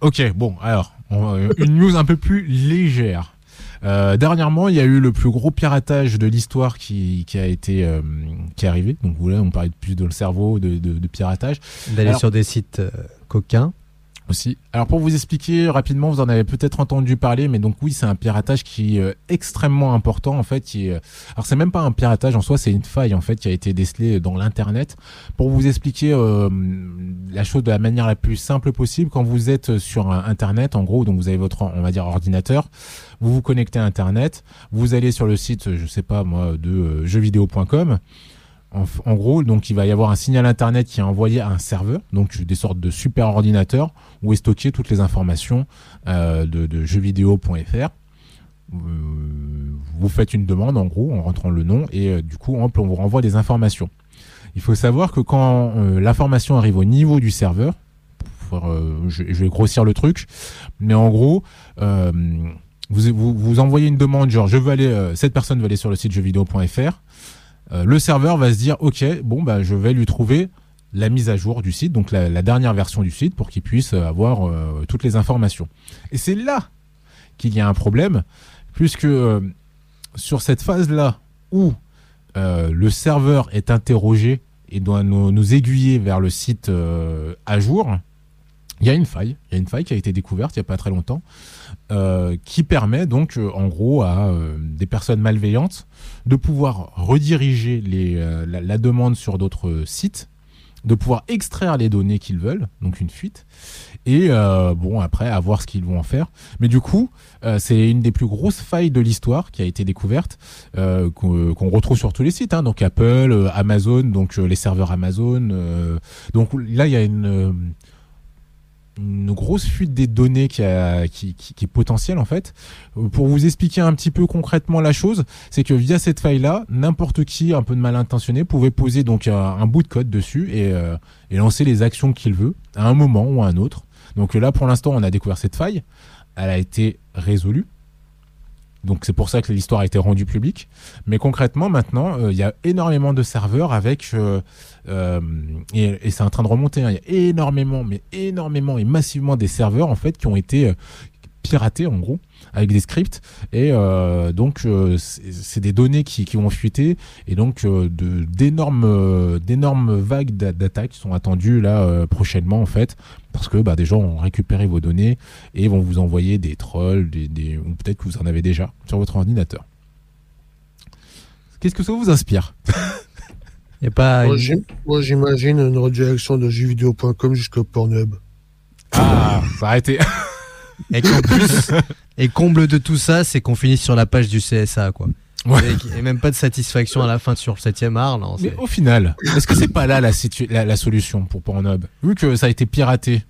Ok, bon, alors, on- euh, une news un peu plus légère. Euh, dernièrement, il y a eu le plus gros piratage de l'histoire qui, qui a été euh, qui est arrivé. Donc voilà, on parlait plus de le cerveau, de, de, de piratage. D'aller sur des sites coquins. Aussi. Alors pour vous expliquer rapidement, vous en avez peut-être entendu parler, mais donc oui, c'est un piratage qui est euh, extrêmement important en fait. Qui est... Euh, alors c'est même pas un piratage en soi, c'est une faille en fait qui a été décelée dans l'internet. Pour vous expliquer euh, la chose de la manière la plus simple possible, quand vous êtes sur internet, en gros, donc vous avez votre on va dire ordinateur, vous vous connectez à internet, vous allez sur le site, je sais pas moi, de jeuxvideo.com en, gros, donc il va y avoir un signal internet qui est envoyé à un serveur, donc des sortes de super ordinateurs où est stocké toutes les informations euh, de, jeuxvideo.fr. Euh, vous faites une demande en gros en rentrant le nom et euh, du coup on, vous renvoie des informations. Il faut savoir que quand l'information arrive au niveau du serveur, je, vais grossir le truc, mais en gros, vous, vous, envoyez une demande genre je veux aller, cette personne veut aller sur le site jeuxvideo.fr euh, le serveur va se dire ok bon bah je vais lui trouver la mise à jour du site, donc la, dernière version du site pour qu'il puisse avoir euh, toutes les informations. Et c'est là qu'il y a un problème, puisque euh, sur cette phase-là où le serveur est interrogé et doit nous, nous aiguiller vers le site à jour, il y a une faille, il y a une faille qui a été découverte il n'y a pas très longtemps, euh, qui permet donc euh, en gros à euh, des personnes malveillantes de pouvoir rediriger les, la, demande sur d'autres sites, de pouvoir extraire les données qu'ils veulent, donc une fuite, et bon après à voir ce qu'ils vont en faire. Mais du coup, c'est une des plus grosses failles de l'histoire qui a été découverte, qu'on retrouve sur tous les sites, hein, donc Apple, Amazon, donc les serveurs Amazon. donc là il y a une une grosse fuite des données qui, est potentielle en fait. Pour vous expliquer un petit peu concrètement la chose, c'est que via cette faille-là, n'importe qui, un peu de mal intentionné, pouvait poser donc un, bout de code dessus et, euh, et lancer les actions qu'il veut à un moment ou à un autre. Donc là, pour l'instant, on a découvert cette faille. Elle a été résolue. Donc c'est pour ça que l'histoire a été rendue publique. Mais concrètement, maintenant, euh, il y a énormément de serveurs avec euh, euh, et, c'est en train de remonter. Hein. Il y a énormément, mais énormément et massivement des serveurs en fait qui ont été piratés en gros avec des scripts et donc c'est des données qui, qui ont fuité et donc de d'énormes d'énormes vagues d'attaques sont attendues là prochainement en fait parce que bah, des gens ont récupéré vos données et vont vous envoyer des trolls, des, ou peut-être que vous en avez déjà sur votre ordinateur. Qu'est-ce que ça vous inspire? Y a pas Moi, j'imagine une redirection de jeuxvideo.com jusqu'au Pornhub. Ah, ça a été. et, comble de tout ça, c'est qu'on finisse sur la page du CSA, quoi. Et, même pas de satisfaction à la fin sur le 7ème art. Non, Mais au final, est-ce que c'est pas là la, la, solution pour Pornhub? Vu que ça a été piraté,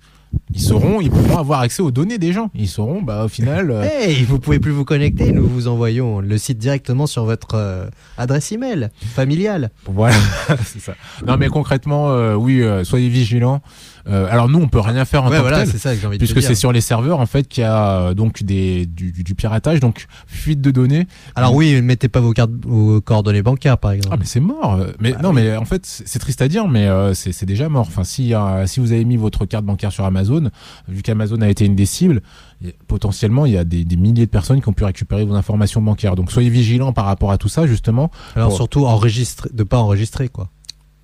ils sauront, ils pourront avoir accès aux données des gens. Ils sauront, bah au final. Euh... Hey, vous pouvez plus vous connecter. Nous vous envoyons le site directement sur votre euh, adresse email familiale. Voilà, c'est ça. Non, mais concrètement, euh, oui, euh, soyez vigilants. Euh, alors nous, on peut rien faire en tant que tel, ça que envie puisque c'est sur les serveurs en fait qu'il y a euh, donc des du, du, piratage, donc fuite de données. Alors oui, mettez pas vos cartes, vos coordonnées bancaires par exemple. Ah mais c'est mort. Mais bah non, mais en fait c'est triste à dire, mais euh, c'est déjà mort. Enfin si si vous avez mis votre carte bancaire sur Amazon, vu qu'Amazon a été une des cibles, potentiellement il y a des, des, milliers de personnes qui ont pu récupérer vos informations bancaires. Donc soyez vigilants par rapport à tout ça justement. Alors surtout enregistrer, de pas enregistrer quoi.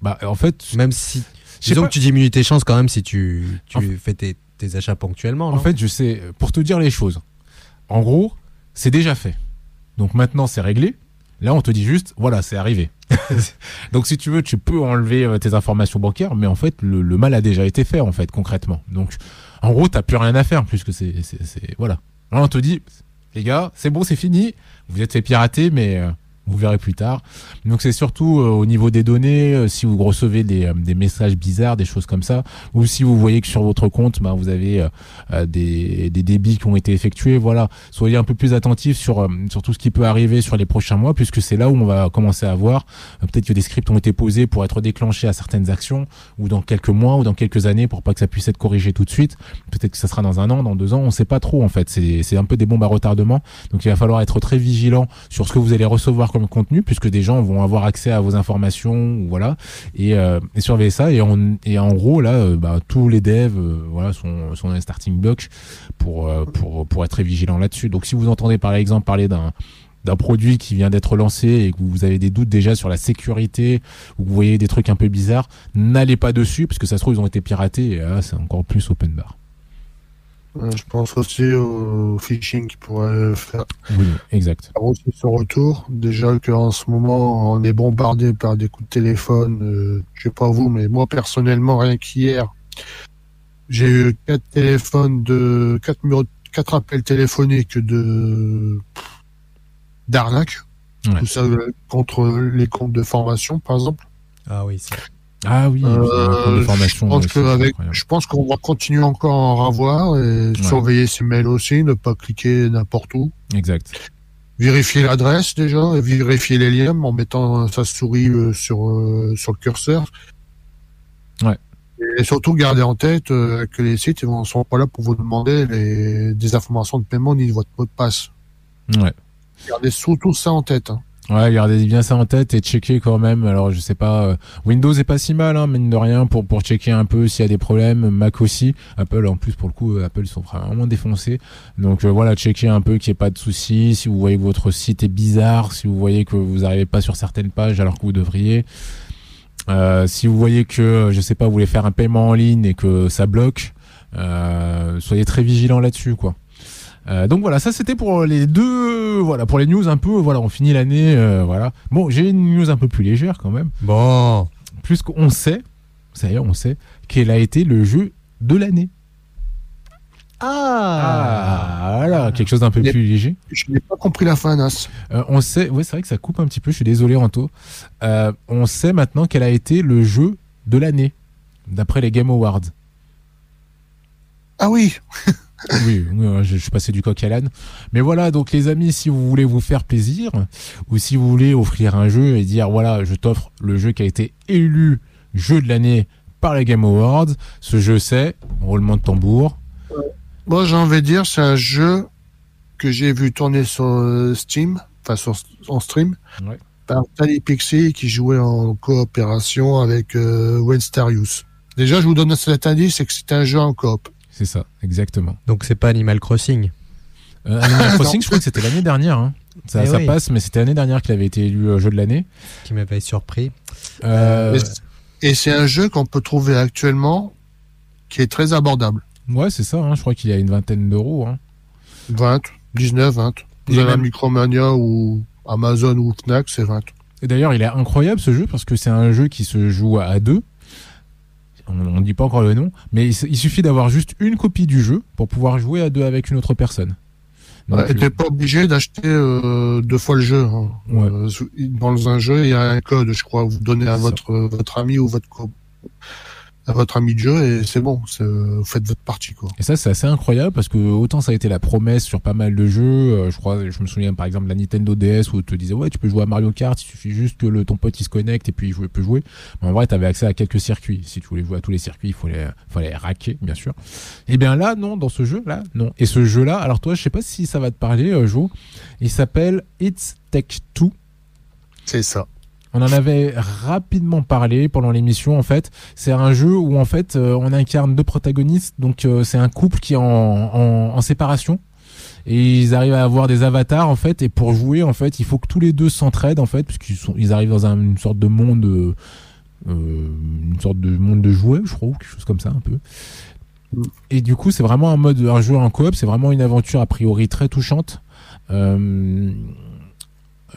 Bah en fait, même si Disons que tu diminues tes chances quand même si tu, tu fais tes, tes, achats ponctuellement. En fait, je sais, pour te dire les choses, en gros, c'est déjà fait. Donc maintenant, c'est réglé. Là, on te dit juste, voilà, c'est arrivé. Donc si tu veux, tu peux enlever euh, tes informations bancaires, mais en fait, le, mal a déjà été fait, en fait, concrètement. Donc, en gros, t'as plus rien à faire, puisque c'est, c'est, voilà. Là, on te dit, les gars, c'est bon, c'est fini. Vous êtes fait pirater, mais euh, vous verrez plus tard. Donc c'est surtout euh, au niveau des données, euh, si vous recevez des, euh, des, messages bizarres, des choses comme ça, ou si vous voyez que sur votre compte, bah, vous avez des, des, débits qui ont été effectués, voilà, soyez un peu plus attentifs sur, sur tout ce qui peut arriver sur les prochains mois, puisque c'est là où on va commencer à voir peut-être que des scripts ont été posés pour être déclenchés à certaines actions, ou dans quelques mois, ou dans quelques années, pour pas que ça puisse être corrigé tout de suite. Peut-être que ça sera dans un an, dans deux ans, on sait pas trop en fait. C'est un peu des bombes à retardement, donc il va falloir être très vigilant sur ce que vous allez recevoir comme contenu puisque des gens vont avoir accès à vos informations voilà et, euh, et surveiller ça et en, et en gros là euh, bah, tous les devs euh, voilà sont, sont dans les starting blocks pour, pour, pour être très vigilants là-dessus donc si vous entendez par exemple parler d'un d'un produit qui vient d'être lancé et que vous avez des doutes déjà sur la sécurité ou que vous voyez des trucs un peu bizarres, n'allez pas dessus parce que ça se trouve ils ont été piratés et là c'est encore plus open bar. Euh, je pense aussi au phishing qui pourrait faire Oui, exact. aussi son retour. Déjà qu'en ce moment, on est bombardé par des coups de téléphone. Euh, je sais pas vous, mais moi personnellement, rien qu'hier, j'ai eu quatre téléphones de quatre quatre appels téléphoniques de d'arnaque. Ouais. Tout ça euh, contre les comptes de formation, par exemple. Ah oui, c'est Ah oui, Euh, de formation. je pense ouais, je qu'on va continuer encore à en avoir et surveiller ses mails aussi, ne pas cliquer n'importe où. Exact. Vérifier l'adresse déjà, et vérifier les liens en mettant sa souris euh, sur euh, sur le curseur. Ouais. Et surtout garder en tête euh, que les sites ne sont pas là pour vous demander les, des informations de paiement ni votre mot de passe. Ouais. Gardez surtout ça en tête. hein. Ouais, gardez bien ça en tête et checker quand même. Alors, je sais pas, euh, Windows est pas si mal, hein, mine de rien, pour pour checker un peu s'il y a des problèmes. Mac aussi. Apple, en plus, pour le coup, euh, Apple sont vraiment défoncés. Donc euh, voilà, checker un peu qu'il n'y ait pas de soucis. Si vous voyez que votre site est bizarre, si vous voyez que vous n'arrivez pas sur certaines pages alors que vous devriez. Euh, si vous voyez que, je sais pas, vous voulez faire un paiement en ligne et que ça bloque, euh, soyez très vigilant là-dessus, quoi. Euh, donc voilà, ça c'était pour les deux, voilà, pour les news un peu, voilà, on finit l'année, euh, voilà. Bon, j'ai une news un peu plus légère quand même, bon. puisqu'on sait, ça y est, on sait quel a été le jeu de l'année. Ah, voilà, quelque chose d'un peu plus léger. Je n'ai pas compris la fin, Nas. Euh, on sait, ouais, c'est vrai que ça coupe un petit peu. Je suis désolé, Ranto. Euh, on sait maintenant quel a été le jeu de l'année, d'après les Game Awards. Ah oui, Oui, je, suis passé du coq à l'âne. Mais voilà, donc les amis, si vous voulez vous faire plaisir, ou si vous voulez offrir un jeu et dire, voilà, je t'offre le jeu qui a été élu jeu de l'année par les Game Awards, ce jeu c'est, roulement de tambour, moi j'ai envie de dire c'est un jeu que j'ai vu tourner sur euh, Steam, enfin sur en stream, Ouais. par Tally Pixie qui jouait en coopération avec euh, Wenstarius. Déjà, je vous donne cet indice, c'est que c'est un jeu en coop. C'est ça, exactement. Donc c'est pas Animal Crossing. Euh, Animal Crossing, je crois que c'était l'année dernière. Hein. Ça, Eh ça oui. passe, mais c'était l'année dernière qu'il avait été élu euh, jeu de l'année. qui m'avait surpris. Euh, Et c'est un jeu qu'on peut trouver actuellement qui est très abordable. ouais, c'est ça. Hein, je crois qu'il y a une vingtaine d'euros. Hein. 20, 19, 20. Vous avez un même- Micromania ou Amazon ou Fnac, c'est 20. Et d'ailleurs, il est incroyable ce jeu parce que c'est un jeu qui se joue à deux. On ne dit pas encore le nom, mais il, suffit d'avoir juste une copie du jeu pour pouvoir jouer à deux avec une autre personne. Ouais, T'es pas obligé d'acheter euh, deux fois le jeu. hein. Ouais. Euh, dans un jeu, il y a un code, je crois, vous donnez à votre votre ami ou votre co- à votre ami de jeu et c'est bon, c'est- vous faites votre partie quoi. Et ça, c'est assez incroyable parce que autant ça a été la promesse sur pas mal de jeux. euh, je crois, je me souviens par exemple de la Nintendo DS où on te disait ouais, tu peux jouer à Mario Kart, il suffit juste que le, ton pote il se connecte et puis il peut jouer. Mais en vrai, tu avais accès à quelques circuits. Si tu voulais jouer à tous les circuits, il fallait, fallait raquer, bien sûr. Et bien là, non, dans ce jeu là, non. Et ce jeu là, alors toi, je sais pas si ça va te parler, euh, Jo. Il s'appelle It's Tech 2. C'est ça. On en avait rapidement parlé pendant l'émission en fait. C'est un jeu où en fait euh, on incarne deux protagonistes. Donc euh, c'est un couple qui est en, en, en séparation et ils arrivent à avoir des avatars en fait. Et pour jouer en fait, il faut que tous les deux s'entraident en fait puisqu'ils sont ils arrivent dans un- une sorte de monde, euh, une sorte de monde de jouets, je crois, ou quelque chose comme ça un peu. Et du coup, c'est vraiment un mode, un jeu en coop. C'est vraiment une aventure a priori très touchante, euh,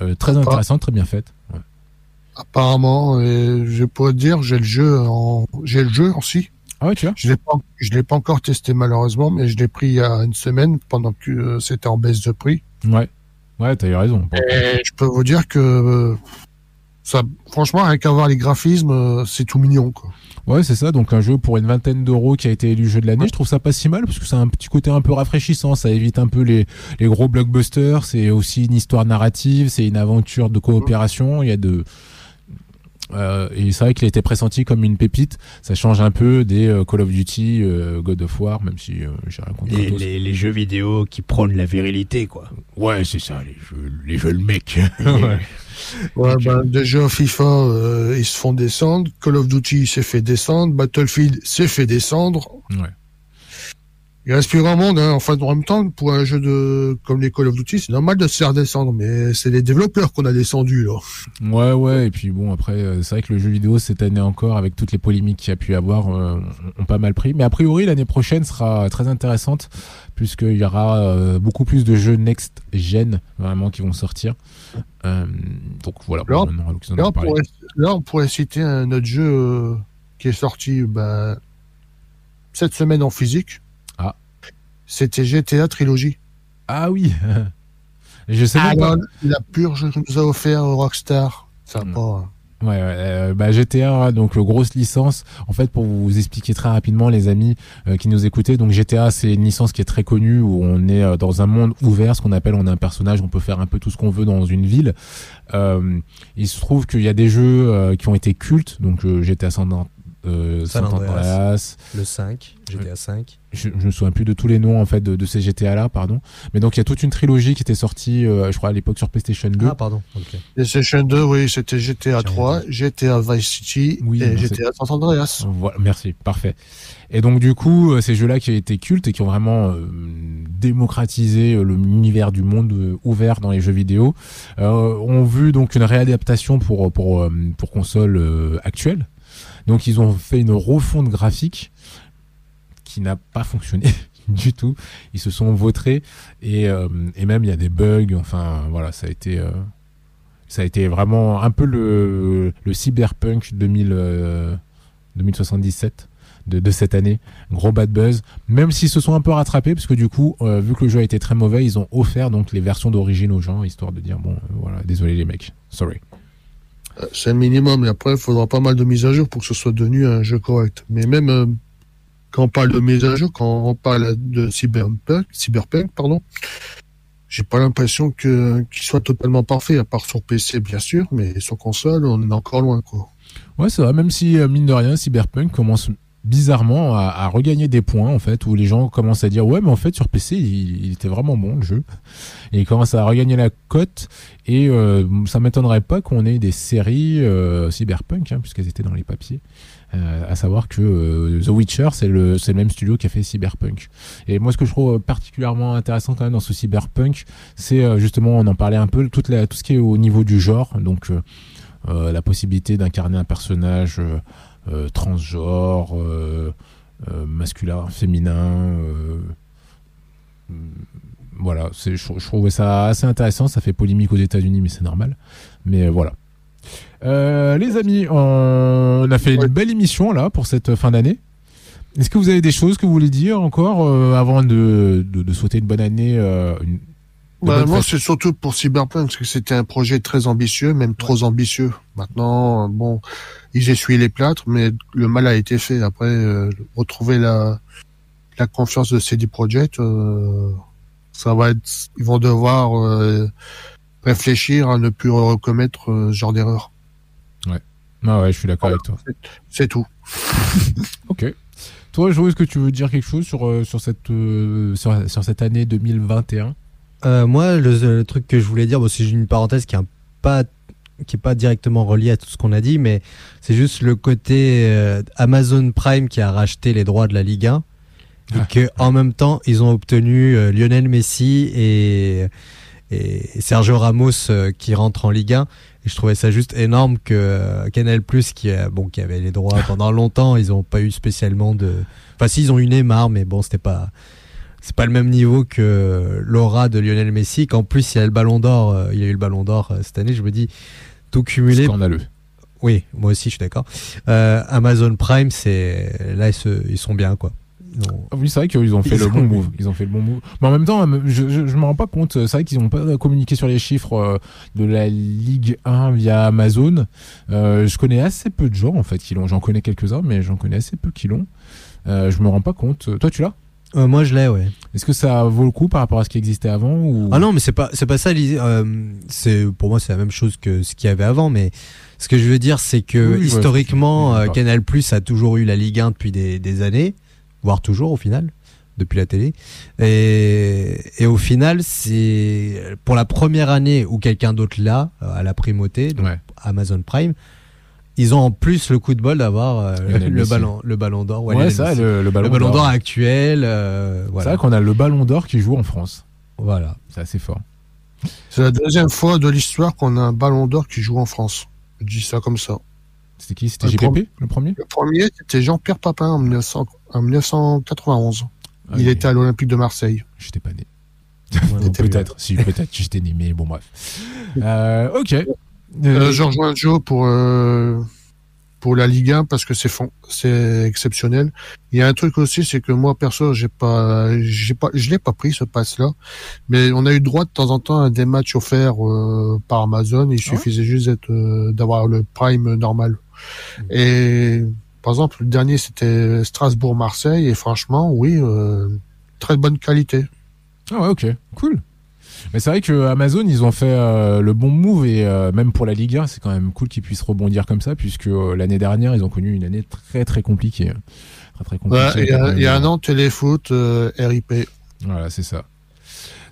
euh, très intéressante, très bien faite. Apparemment, je pourrais te dire, j'ai le jeu en j'ai le jeu aussi. Ah ouais, tu vois Je l'ai pas je l'ai pas encore testé malheureusement, mais je l'ai pris il y a une semaine pendant que euh, c'était en baisse de prix. Ouais. Ouais, t'as eu raison. Et je peux vous dire que euh, ça, franchement, rien qu'à voir les graphismes, euh, c'est tout mignon, quoi. Ouais, c'est ça. Donc un jeu pour une vingtaine d'euros qui a été élu jeu de l'année. Je trouve ça pas si mal parce que c'est un petit côté un peu rafraîchissant. Ça évite un peu les, les gros blockbusters. C'est aussi une histoire narrative. C'est une aventure de coopération. Il y a de euh, et c'est vrai qu'il a été pressenti comme une pépite. Ça change un peu des euh, Call of Duty, euh, God of War, même si euh, j'ai rien contre Les, les- les jeux vidéo qui prônent la virilité, quoi. Ouais, c'est ça, les jeux, les jeux le mec. Ouais. Ouais, ben, déjà, FIFA, euh, ils se font descendre. Call of Duty s'est fait descendre. Battlefield s'est fait descendre. Ouais. Il reste plus grand monde, hein. Enfin, en même temps, pour un jeu de, comme les Call of Duty, c'est normal de se faire descendre, mais c'est les développeurs qu'on a descendu, là. Ouais, ouais, et puis bon, après, euh, c'est vrai que le jeu vidéo, cette année encore, avec toutes les polémiques qu'il y a pu avoir, euh, ont pas mal pris. Mais a priori, l'année prochaine sera très intéressante, puisqu'il y aura euh, beaucoup plus de jeux next-gen, vraiment, qui vont sortir. Euh, donc voilà, Là, on Là, pourrait, là, on pourrait citer un autre jeu qui est sorti ben, cette semaine en physique. Ah. C'était GTA Trilogy. Ah oui Je sais même pas. La purge que nous a offert Rockstar. Ça va pas. Ouais, ouais, euh, bah, GTA, donc euh, grosse licence. En fait, pour vous expliquer très rapidement, les amis euh, qui nous écoutaient, donc GTA, c'est une licence qui est très connue où on est euh, dans un monde ouvert, ce qu'on appelle, on est un personnage, on peut faire un peu tout ce qu'on veut dans une ville. Euh, il se trouve qu'il y a des jeux euh, qui ont été cultes, donc euh, GTA San, euh, San San Andreas. Andreas. Le 5, GTA 5. Je, je me souviens plus de tous les noms en fait de, de ces GTA là, pardon. Mais donc il y a toute une trilogie qui était sortie, euh, je crois à l'époque sur PlayStation 2. Ah, pardon. PlayStation 2, oui, c'était GTA J'ai 3, GTA Vice City Oui, et non, GTA San Andreas. Voilà, merci, parfait. Et donc du coup, euh, ces jeux-là qui ont été cultes et qui ont vraiment euh, démocratisé l'univers du monde euh, ouvert dans les jeux vidéo, euh, ont vu donc une réadaptation pour pour pour console euh, actuelle. Donc ils ont fait une refonte graphique n'a pas fonctionné du tout. Ils se sont vautrés et euh, et même il y a des bugs. Enfin voilà, ça a été euh, ça a été vraiment un peu le cyberpunk 2000 euh, 2077 de, de cette année. Gros bad buzz. Même s'ils se sont un peu rattrapés, parce que du coup, euh, vu que le jeu a été très mauvais, ils ont offert donc les versions d'origine aux gens, histoire de dire bon, euh, voilà, désolé les mecs, sorry. Euh, C'est le minimum. Et après, il faudra pas mal de mises à jour pour que ce soit devenu un jeu correct. Mais même euh, quand on parle de mise à jour, quand on parle de cyberpunk, cyberpunk pardon, j'ai pas l'impression qu'il soit totalement parfait, à part sur PC bien sûr, mais sur console, on est encore loin quoi. Ouais, c'est vrai, même si, euh, mine de rien, Cyberpunk commence bizarrement à, regagner des points, en fait, où les gens commencent à dire, ouais, mais en fait, sur PC, il, il était vraiment bon, le jeu. Et il commence à regagner la cote, et euh, ça m'étonnerait pas qu'on ait des séries euh, Cyberpunk, hein, puisqu'elles étaient dans les papiers. Euh, à savoir que euh, The Witcher, c'est le, c'est le même studio qui a fait Cyberpunk. Et moi, ce que je trouve particulièrement intéressant quand même dans ce Cyberpunk, c'est euh, justement, on en parlait un peu, toute la, tout ce qui est au niveau du genre, donc euh, euh, la possibilité d'incarner un personnage euh, euh, transgenre, euh, euh, masculin, féminin. euh, mm, voilà, je, je trouvais ça assez intéressant. Ça fait polémique aux États-Unis, mais c'est normal. Mais euh, voilà. Euh, les amis, on a fait une belle émission là pour cette fin d'année. Est-ce que vous avez des choses que vous voulez dire encore euh, avant de, de, de souhaiter une bonne année euh, une, Bah, moi, c'est surtout pour Cyberpunk, parce que c'était un projet très ambitieux, même trop ambitieux. Maintenant, euh, bon, ils essuient les plâtres, mais le mal a été fait. Après, euh, retrouver la, la confiance de CD Projekt, euh, ça va être, ils vont devoir euh, réfléchir à ne plus recommettre euh, ce genre d'erreur. Ah ouais, je suis d'accord avec toi. C'est tout. Ok. Toi, Jo, est-ce que tu veux dire quelque chose sur, euh, sur, cette, euh, sur, sur cette année 2021 Euh, moi, le, le truc que je voulais dire, bon, c'est une parenthèse qui est un pas qui est pas directement reliée à tout ce qu'on a dit, mais c'est juste le côté euh, Amazon Prime qui a racheté les droits de la Ligue 1 et Ah. que en même temps ils ont obtenu euh, Lionel Messi et, et Sergio Ramos euh, qui rentrent en Ligue 1. Et je trouvais ça juste énorme que euh, Canal Plus qui a, bon qui avait les droits pendant longtemps, ils ont pas eu spécialement de. Enfin, si ils ont eu Neymar, mais bon, c'était pas c'est pas le même niveau que l'aura de Lionel Messi. Qu'en plus, il y a le Ballon d'Or, euh, il a eu le Ballon d'Or euh, cette année. Je me dis tout cumulé. Scandaleux. Oui, moi aussi, je suis d'accord. Euh, Amazon Prime, c'est là ils, se- ils sont bien quoi. Ont- Ah Oui, c'est vrai qu'ils ont fait Ils le ont- bon move. Ils ont fait le bon move. Mais en même temps, je, je, je me rends pas compte. C'est vrai qu'ils n'ont pas communiqué sur les chiffres euh, de la Ligue 1 via Amazon. Euh, je connais assez peu de gens en fait qui l'ont. J'en connais quelques-uns, mais j'en connais assez peu qui l'ont. Euh, je me rends pas compte. Toi, tu l'as? Euh, moi, je l'ai, ouais. Est-ce que ça vaut le coup par rapport à ce qui existait avant ou... Ah non, mais c'est pas c'est pas ça. Euh, c'est pour moi c'est la même chose que ce qu'il y avait avant, mais ce que je veux dire c'est que Oui, oui, ouais, historiquement euh, Canal Plus a toujours eu la Ligue 1 depuis des, des années, voire toujours au final depuis la télé. Et, et au final c'est pour la première année où quelqu'un d'autre l'a euh, à la primauté, donc Ouais. Amazon Prime. ils ont en plus le coup de bol d'avoir euh, le ballon, le ballon d'or. Ouais, ça, le, le ballon, le ballon d'or. d'or actuel. euh, C'est vrai qu'on a le ballon d'or qui joue en France. voilà. C'est assez fort. C'est la deuxième fois de l'histoire qu'on a un ballon d'or qui joue en France. Je dis ça comme ça. C'était qui? C'était Le JPP, le premier? Le premier, c'était Jean-Pierre Papin en, 1900 en 1991. Ah Il oui, était à l'Olympique de Marseille. J'étais pas né. Peut-être, si, peut-être, j'étais né, mais bon, bref. Euh, ok. Euh, Euh, je rejoins Joe pour euh, pour la Ligue 1 parce que c'est c'est exceptionnel. Il y a un truc aussi, c'est que moi perso, j'ai pas j'ai pas je l'ai pas pris ce pass là, mais on a eu droit de temps en temps à des matchs offerts par Amazon. Il Ah suffisait juste d'avoir le Prime normal. Mmh. Et par exemple, le dernier c'était Strasbourg-Marseille et franchement, oui, euh, très bonne qualité. Ah ouais, ok, cool. Mais c'est vrai que Amazon, ils ont fait euh, le bon move et euh, même pour la Ligue 1, c'est quand même cool qu'ils puissent rebondir comme ça, puisque euh, l'année dernière, ils ont connu une année très très compliquée. Très très Ouais, compliquée. Il y, a- il y a un an, Téléfoot, RIP. Voilà, c'est ça.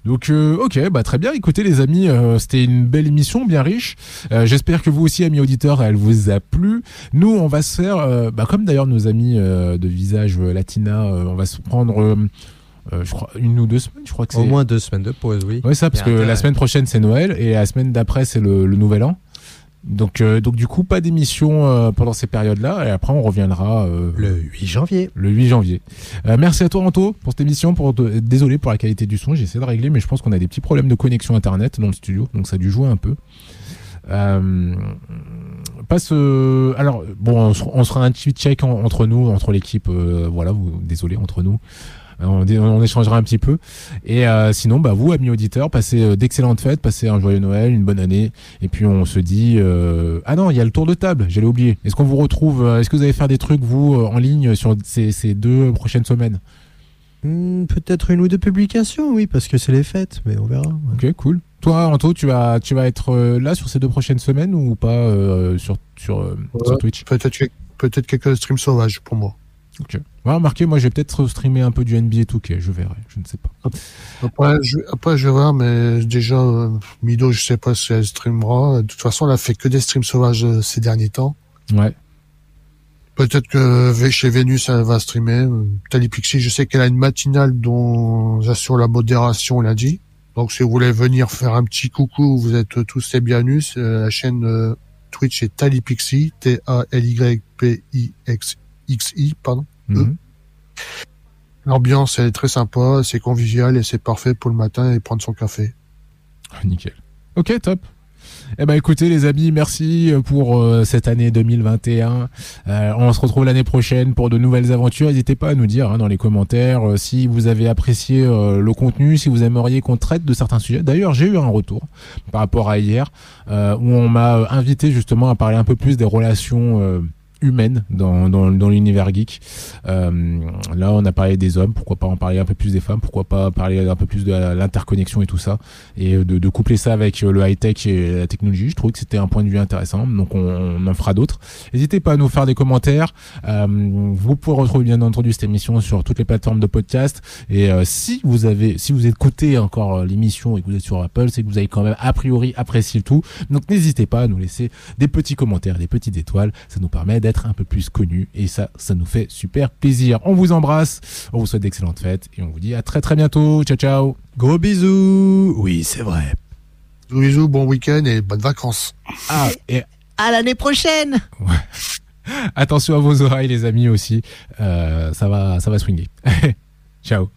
Donc euh, ok, bah très bien. Écoutez les amis, euh, c'était une belle émission, bien riche. Euh, J'espère que vous aussi, amis auditeurs, elle vous a plu. Nous, on va se faire, euh, bah, comme d'ailleurs nos amis euh, de visage euh, latina, euh, on va se prendre, euh, je crois, une ou deux semaines. Je crois que c'est Au moins deux semaines de pause, oui. Ouais, ça, parce que la semaine prochaine c'est Noël et la semaine d'après c'est le, le Nouvel An. Donc, euh, donc du coup, pas d'émission euh, pendant ces périodes-là et après on reviendra euh, Le 8 janvier. le 8 janvier. Euh, merci à toi Anto pour cette émission. Pour te- désolé pour la qualité du son, j'ai essayé de régler, mais je pense qu'on a des petits problèmes de connexion internet dans le studio, donc ça a dû jouer un peu. Euh, passe. euh, alors bon, on, se- on sera un petit check en- entre nous, entre l'équipe. euh, voilà, vous, désolé entre nous. Euh, On, échangera un petit peu. Et euh, sinon, bah vous, amis auditeurs, passez euh, d'excellentes fêtes, passez un joyeux Noël, une bonne année. Et puis on se dit, euh, ah non, il y a le tour de table. J'allais oublier. Est-ce qu'on vous retrouve Est-ce que vous allez faire des trucs vous en ligne sur ces, ces deux prochaines semaines? Hmm, Peut-être une ou deux publications, oui, parce que c'est les fêtes, mais on verra. Ok, cool. Toi, Anto, tu vas, tu vas être euh, là sur ces deux prochaines semaines ou pas euh, sur, sur, euh, Ouais. sur Twitch? Peut-être que- peut-être quelques streams sauvages pour moi. Ok. Ouais, remarquez, moi, je vais peut-être streamer un peu du NBA 2K. Je verrai. Je ne sais pas. Après, je, après, je vais voir, mais déjà, euh, Mido, je sais pas si elle streamera. De toute façon, elle a fait que des streams sauvages euh, ces derniers temps. Ouais. Peut-être que chez Vénus, elle va streamer. Euh, Talipixie, je sais qu'elle a une matinale dont j'assure la modération lundi. Donc, si vous voulez venir faire un petit coucou, vous êtes tous les bienvenus. La chaîne Twitch est Talipixie, T-A-L-Y-P-I-X-I, pardon. Mhm. L'ambiance, elle est très sympa, c'est convivial et c'est parfait pour le matin et prendre son café. Ah, Nickel. Ok, top. Eh ben écoutez les amis, merci pour euh, cette année 2021. Euh, on se retrouve l'année prochaine pour de nouvelles aventures. N'hésitez pas à nous dire hein, dans les commentaires euh, si vous avez apprécié euh, le contenu, si vous aimeriez qu'on traite de certains sujets. D'ailleurs, j'ai eu un retour par rapport à hier euh, où on m'a euh, invité justement à parler un peu plus des relations humaines dans, dans, dans l'univers geek. Euh, là, on a parlé des hommes, pourquoi pas en parler un peu plus des femmes, pourquoi pas parler un peu plus de l'interconnexion et tout ça et de, de coupler ça avec euh, le high-tech et la technologie. Je trouve que c'était un point de vue intéressant, donc on, on en fera d'autres. N'hésitez pas à nous faire des commentaires. Euh, vous pouvez retrouver bien entendu cette émission sur toutes les plateformes de podcast. Et euh, si vous avez, si vous écoutez encore euh, l'émission et que vous êtes sur Apple, c'est que vous avez quand même a priori apprécié le tout. Donc n'hésitez pas à nous laisser des petits commentaires, des petites étoiles. Ça nous permet d'être un peu plus connus et ça, ça nous fait super plaisir. On vous embrasse, on vous souhaite d'excellentes fêtes et on vous dit à très très bientôt. Ciao ciao. Gros bisous Oui, c'est vrai. Bisous, bisous, bon week-end et bonnes vacances. Ah, et À l'année prochaine attention à vos oreilles, les amis aussi. Euh, ça va, ça va swinguer. Ciao.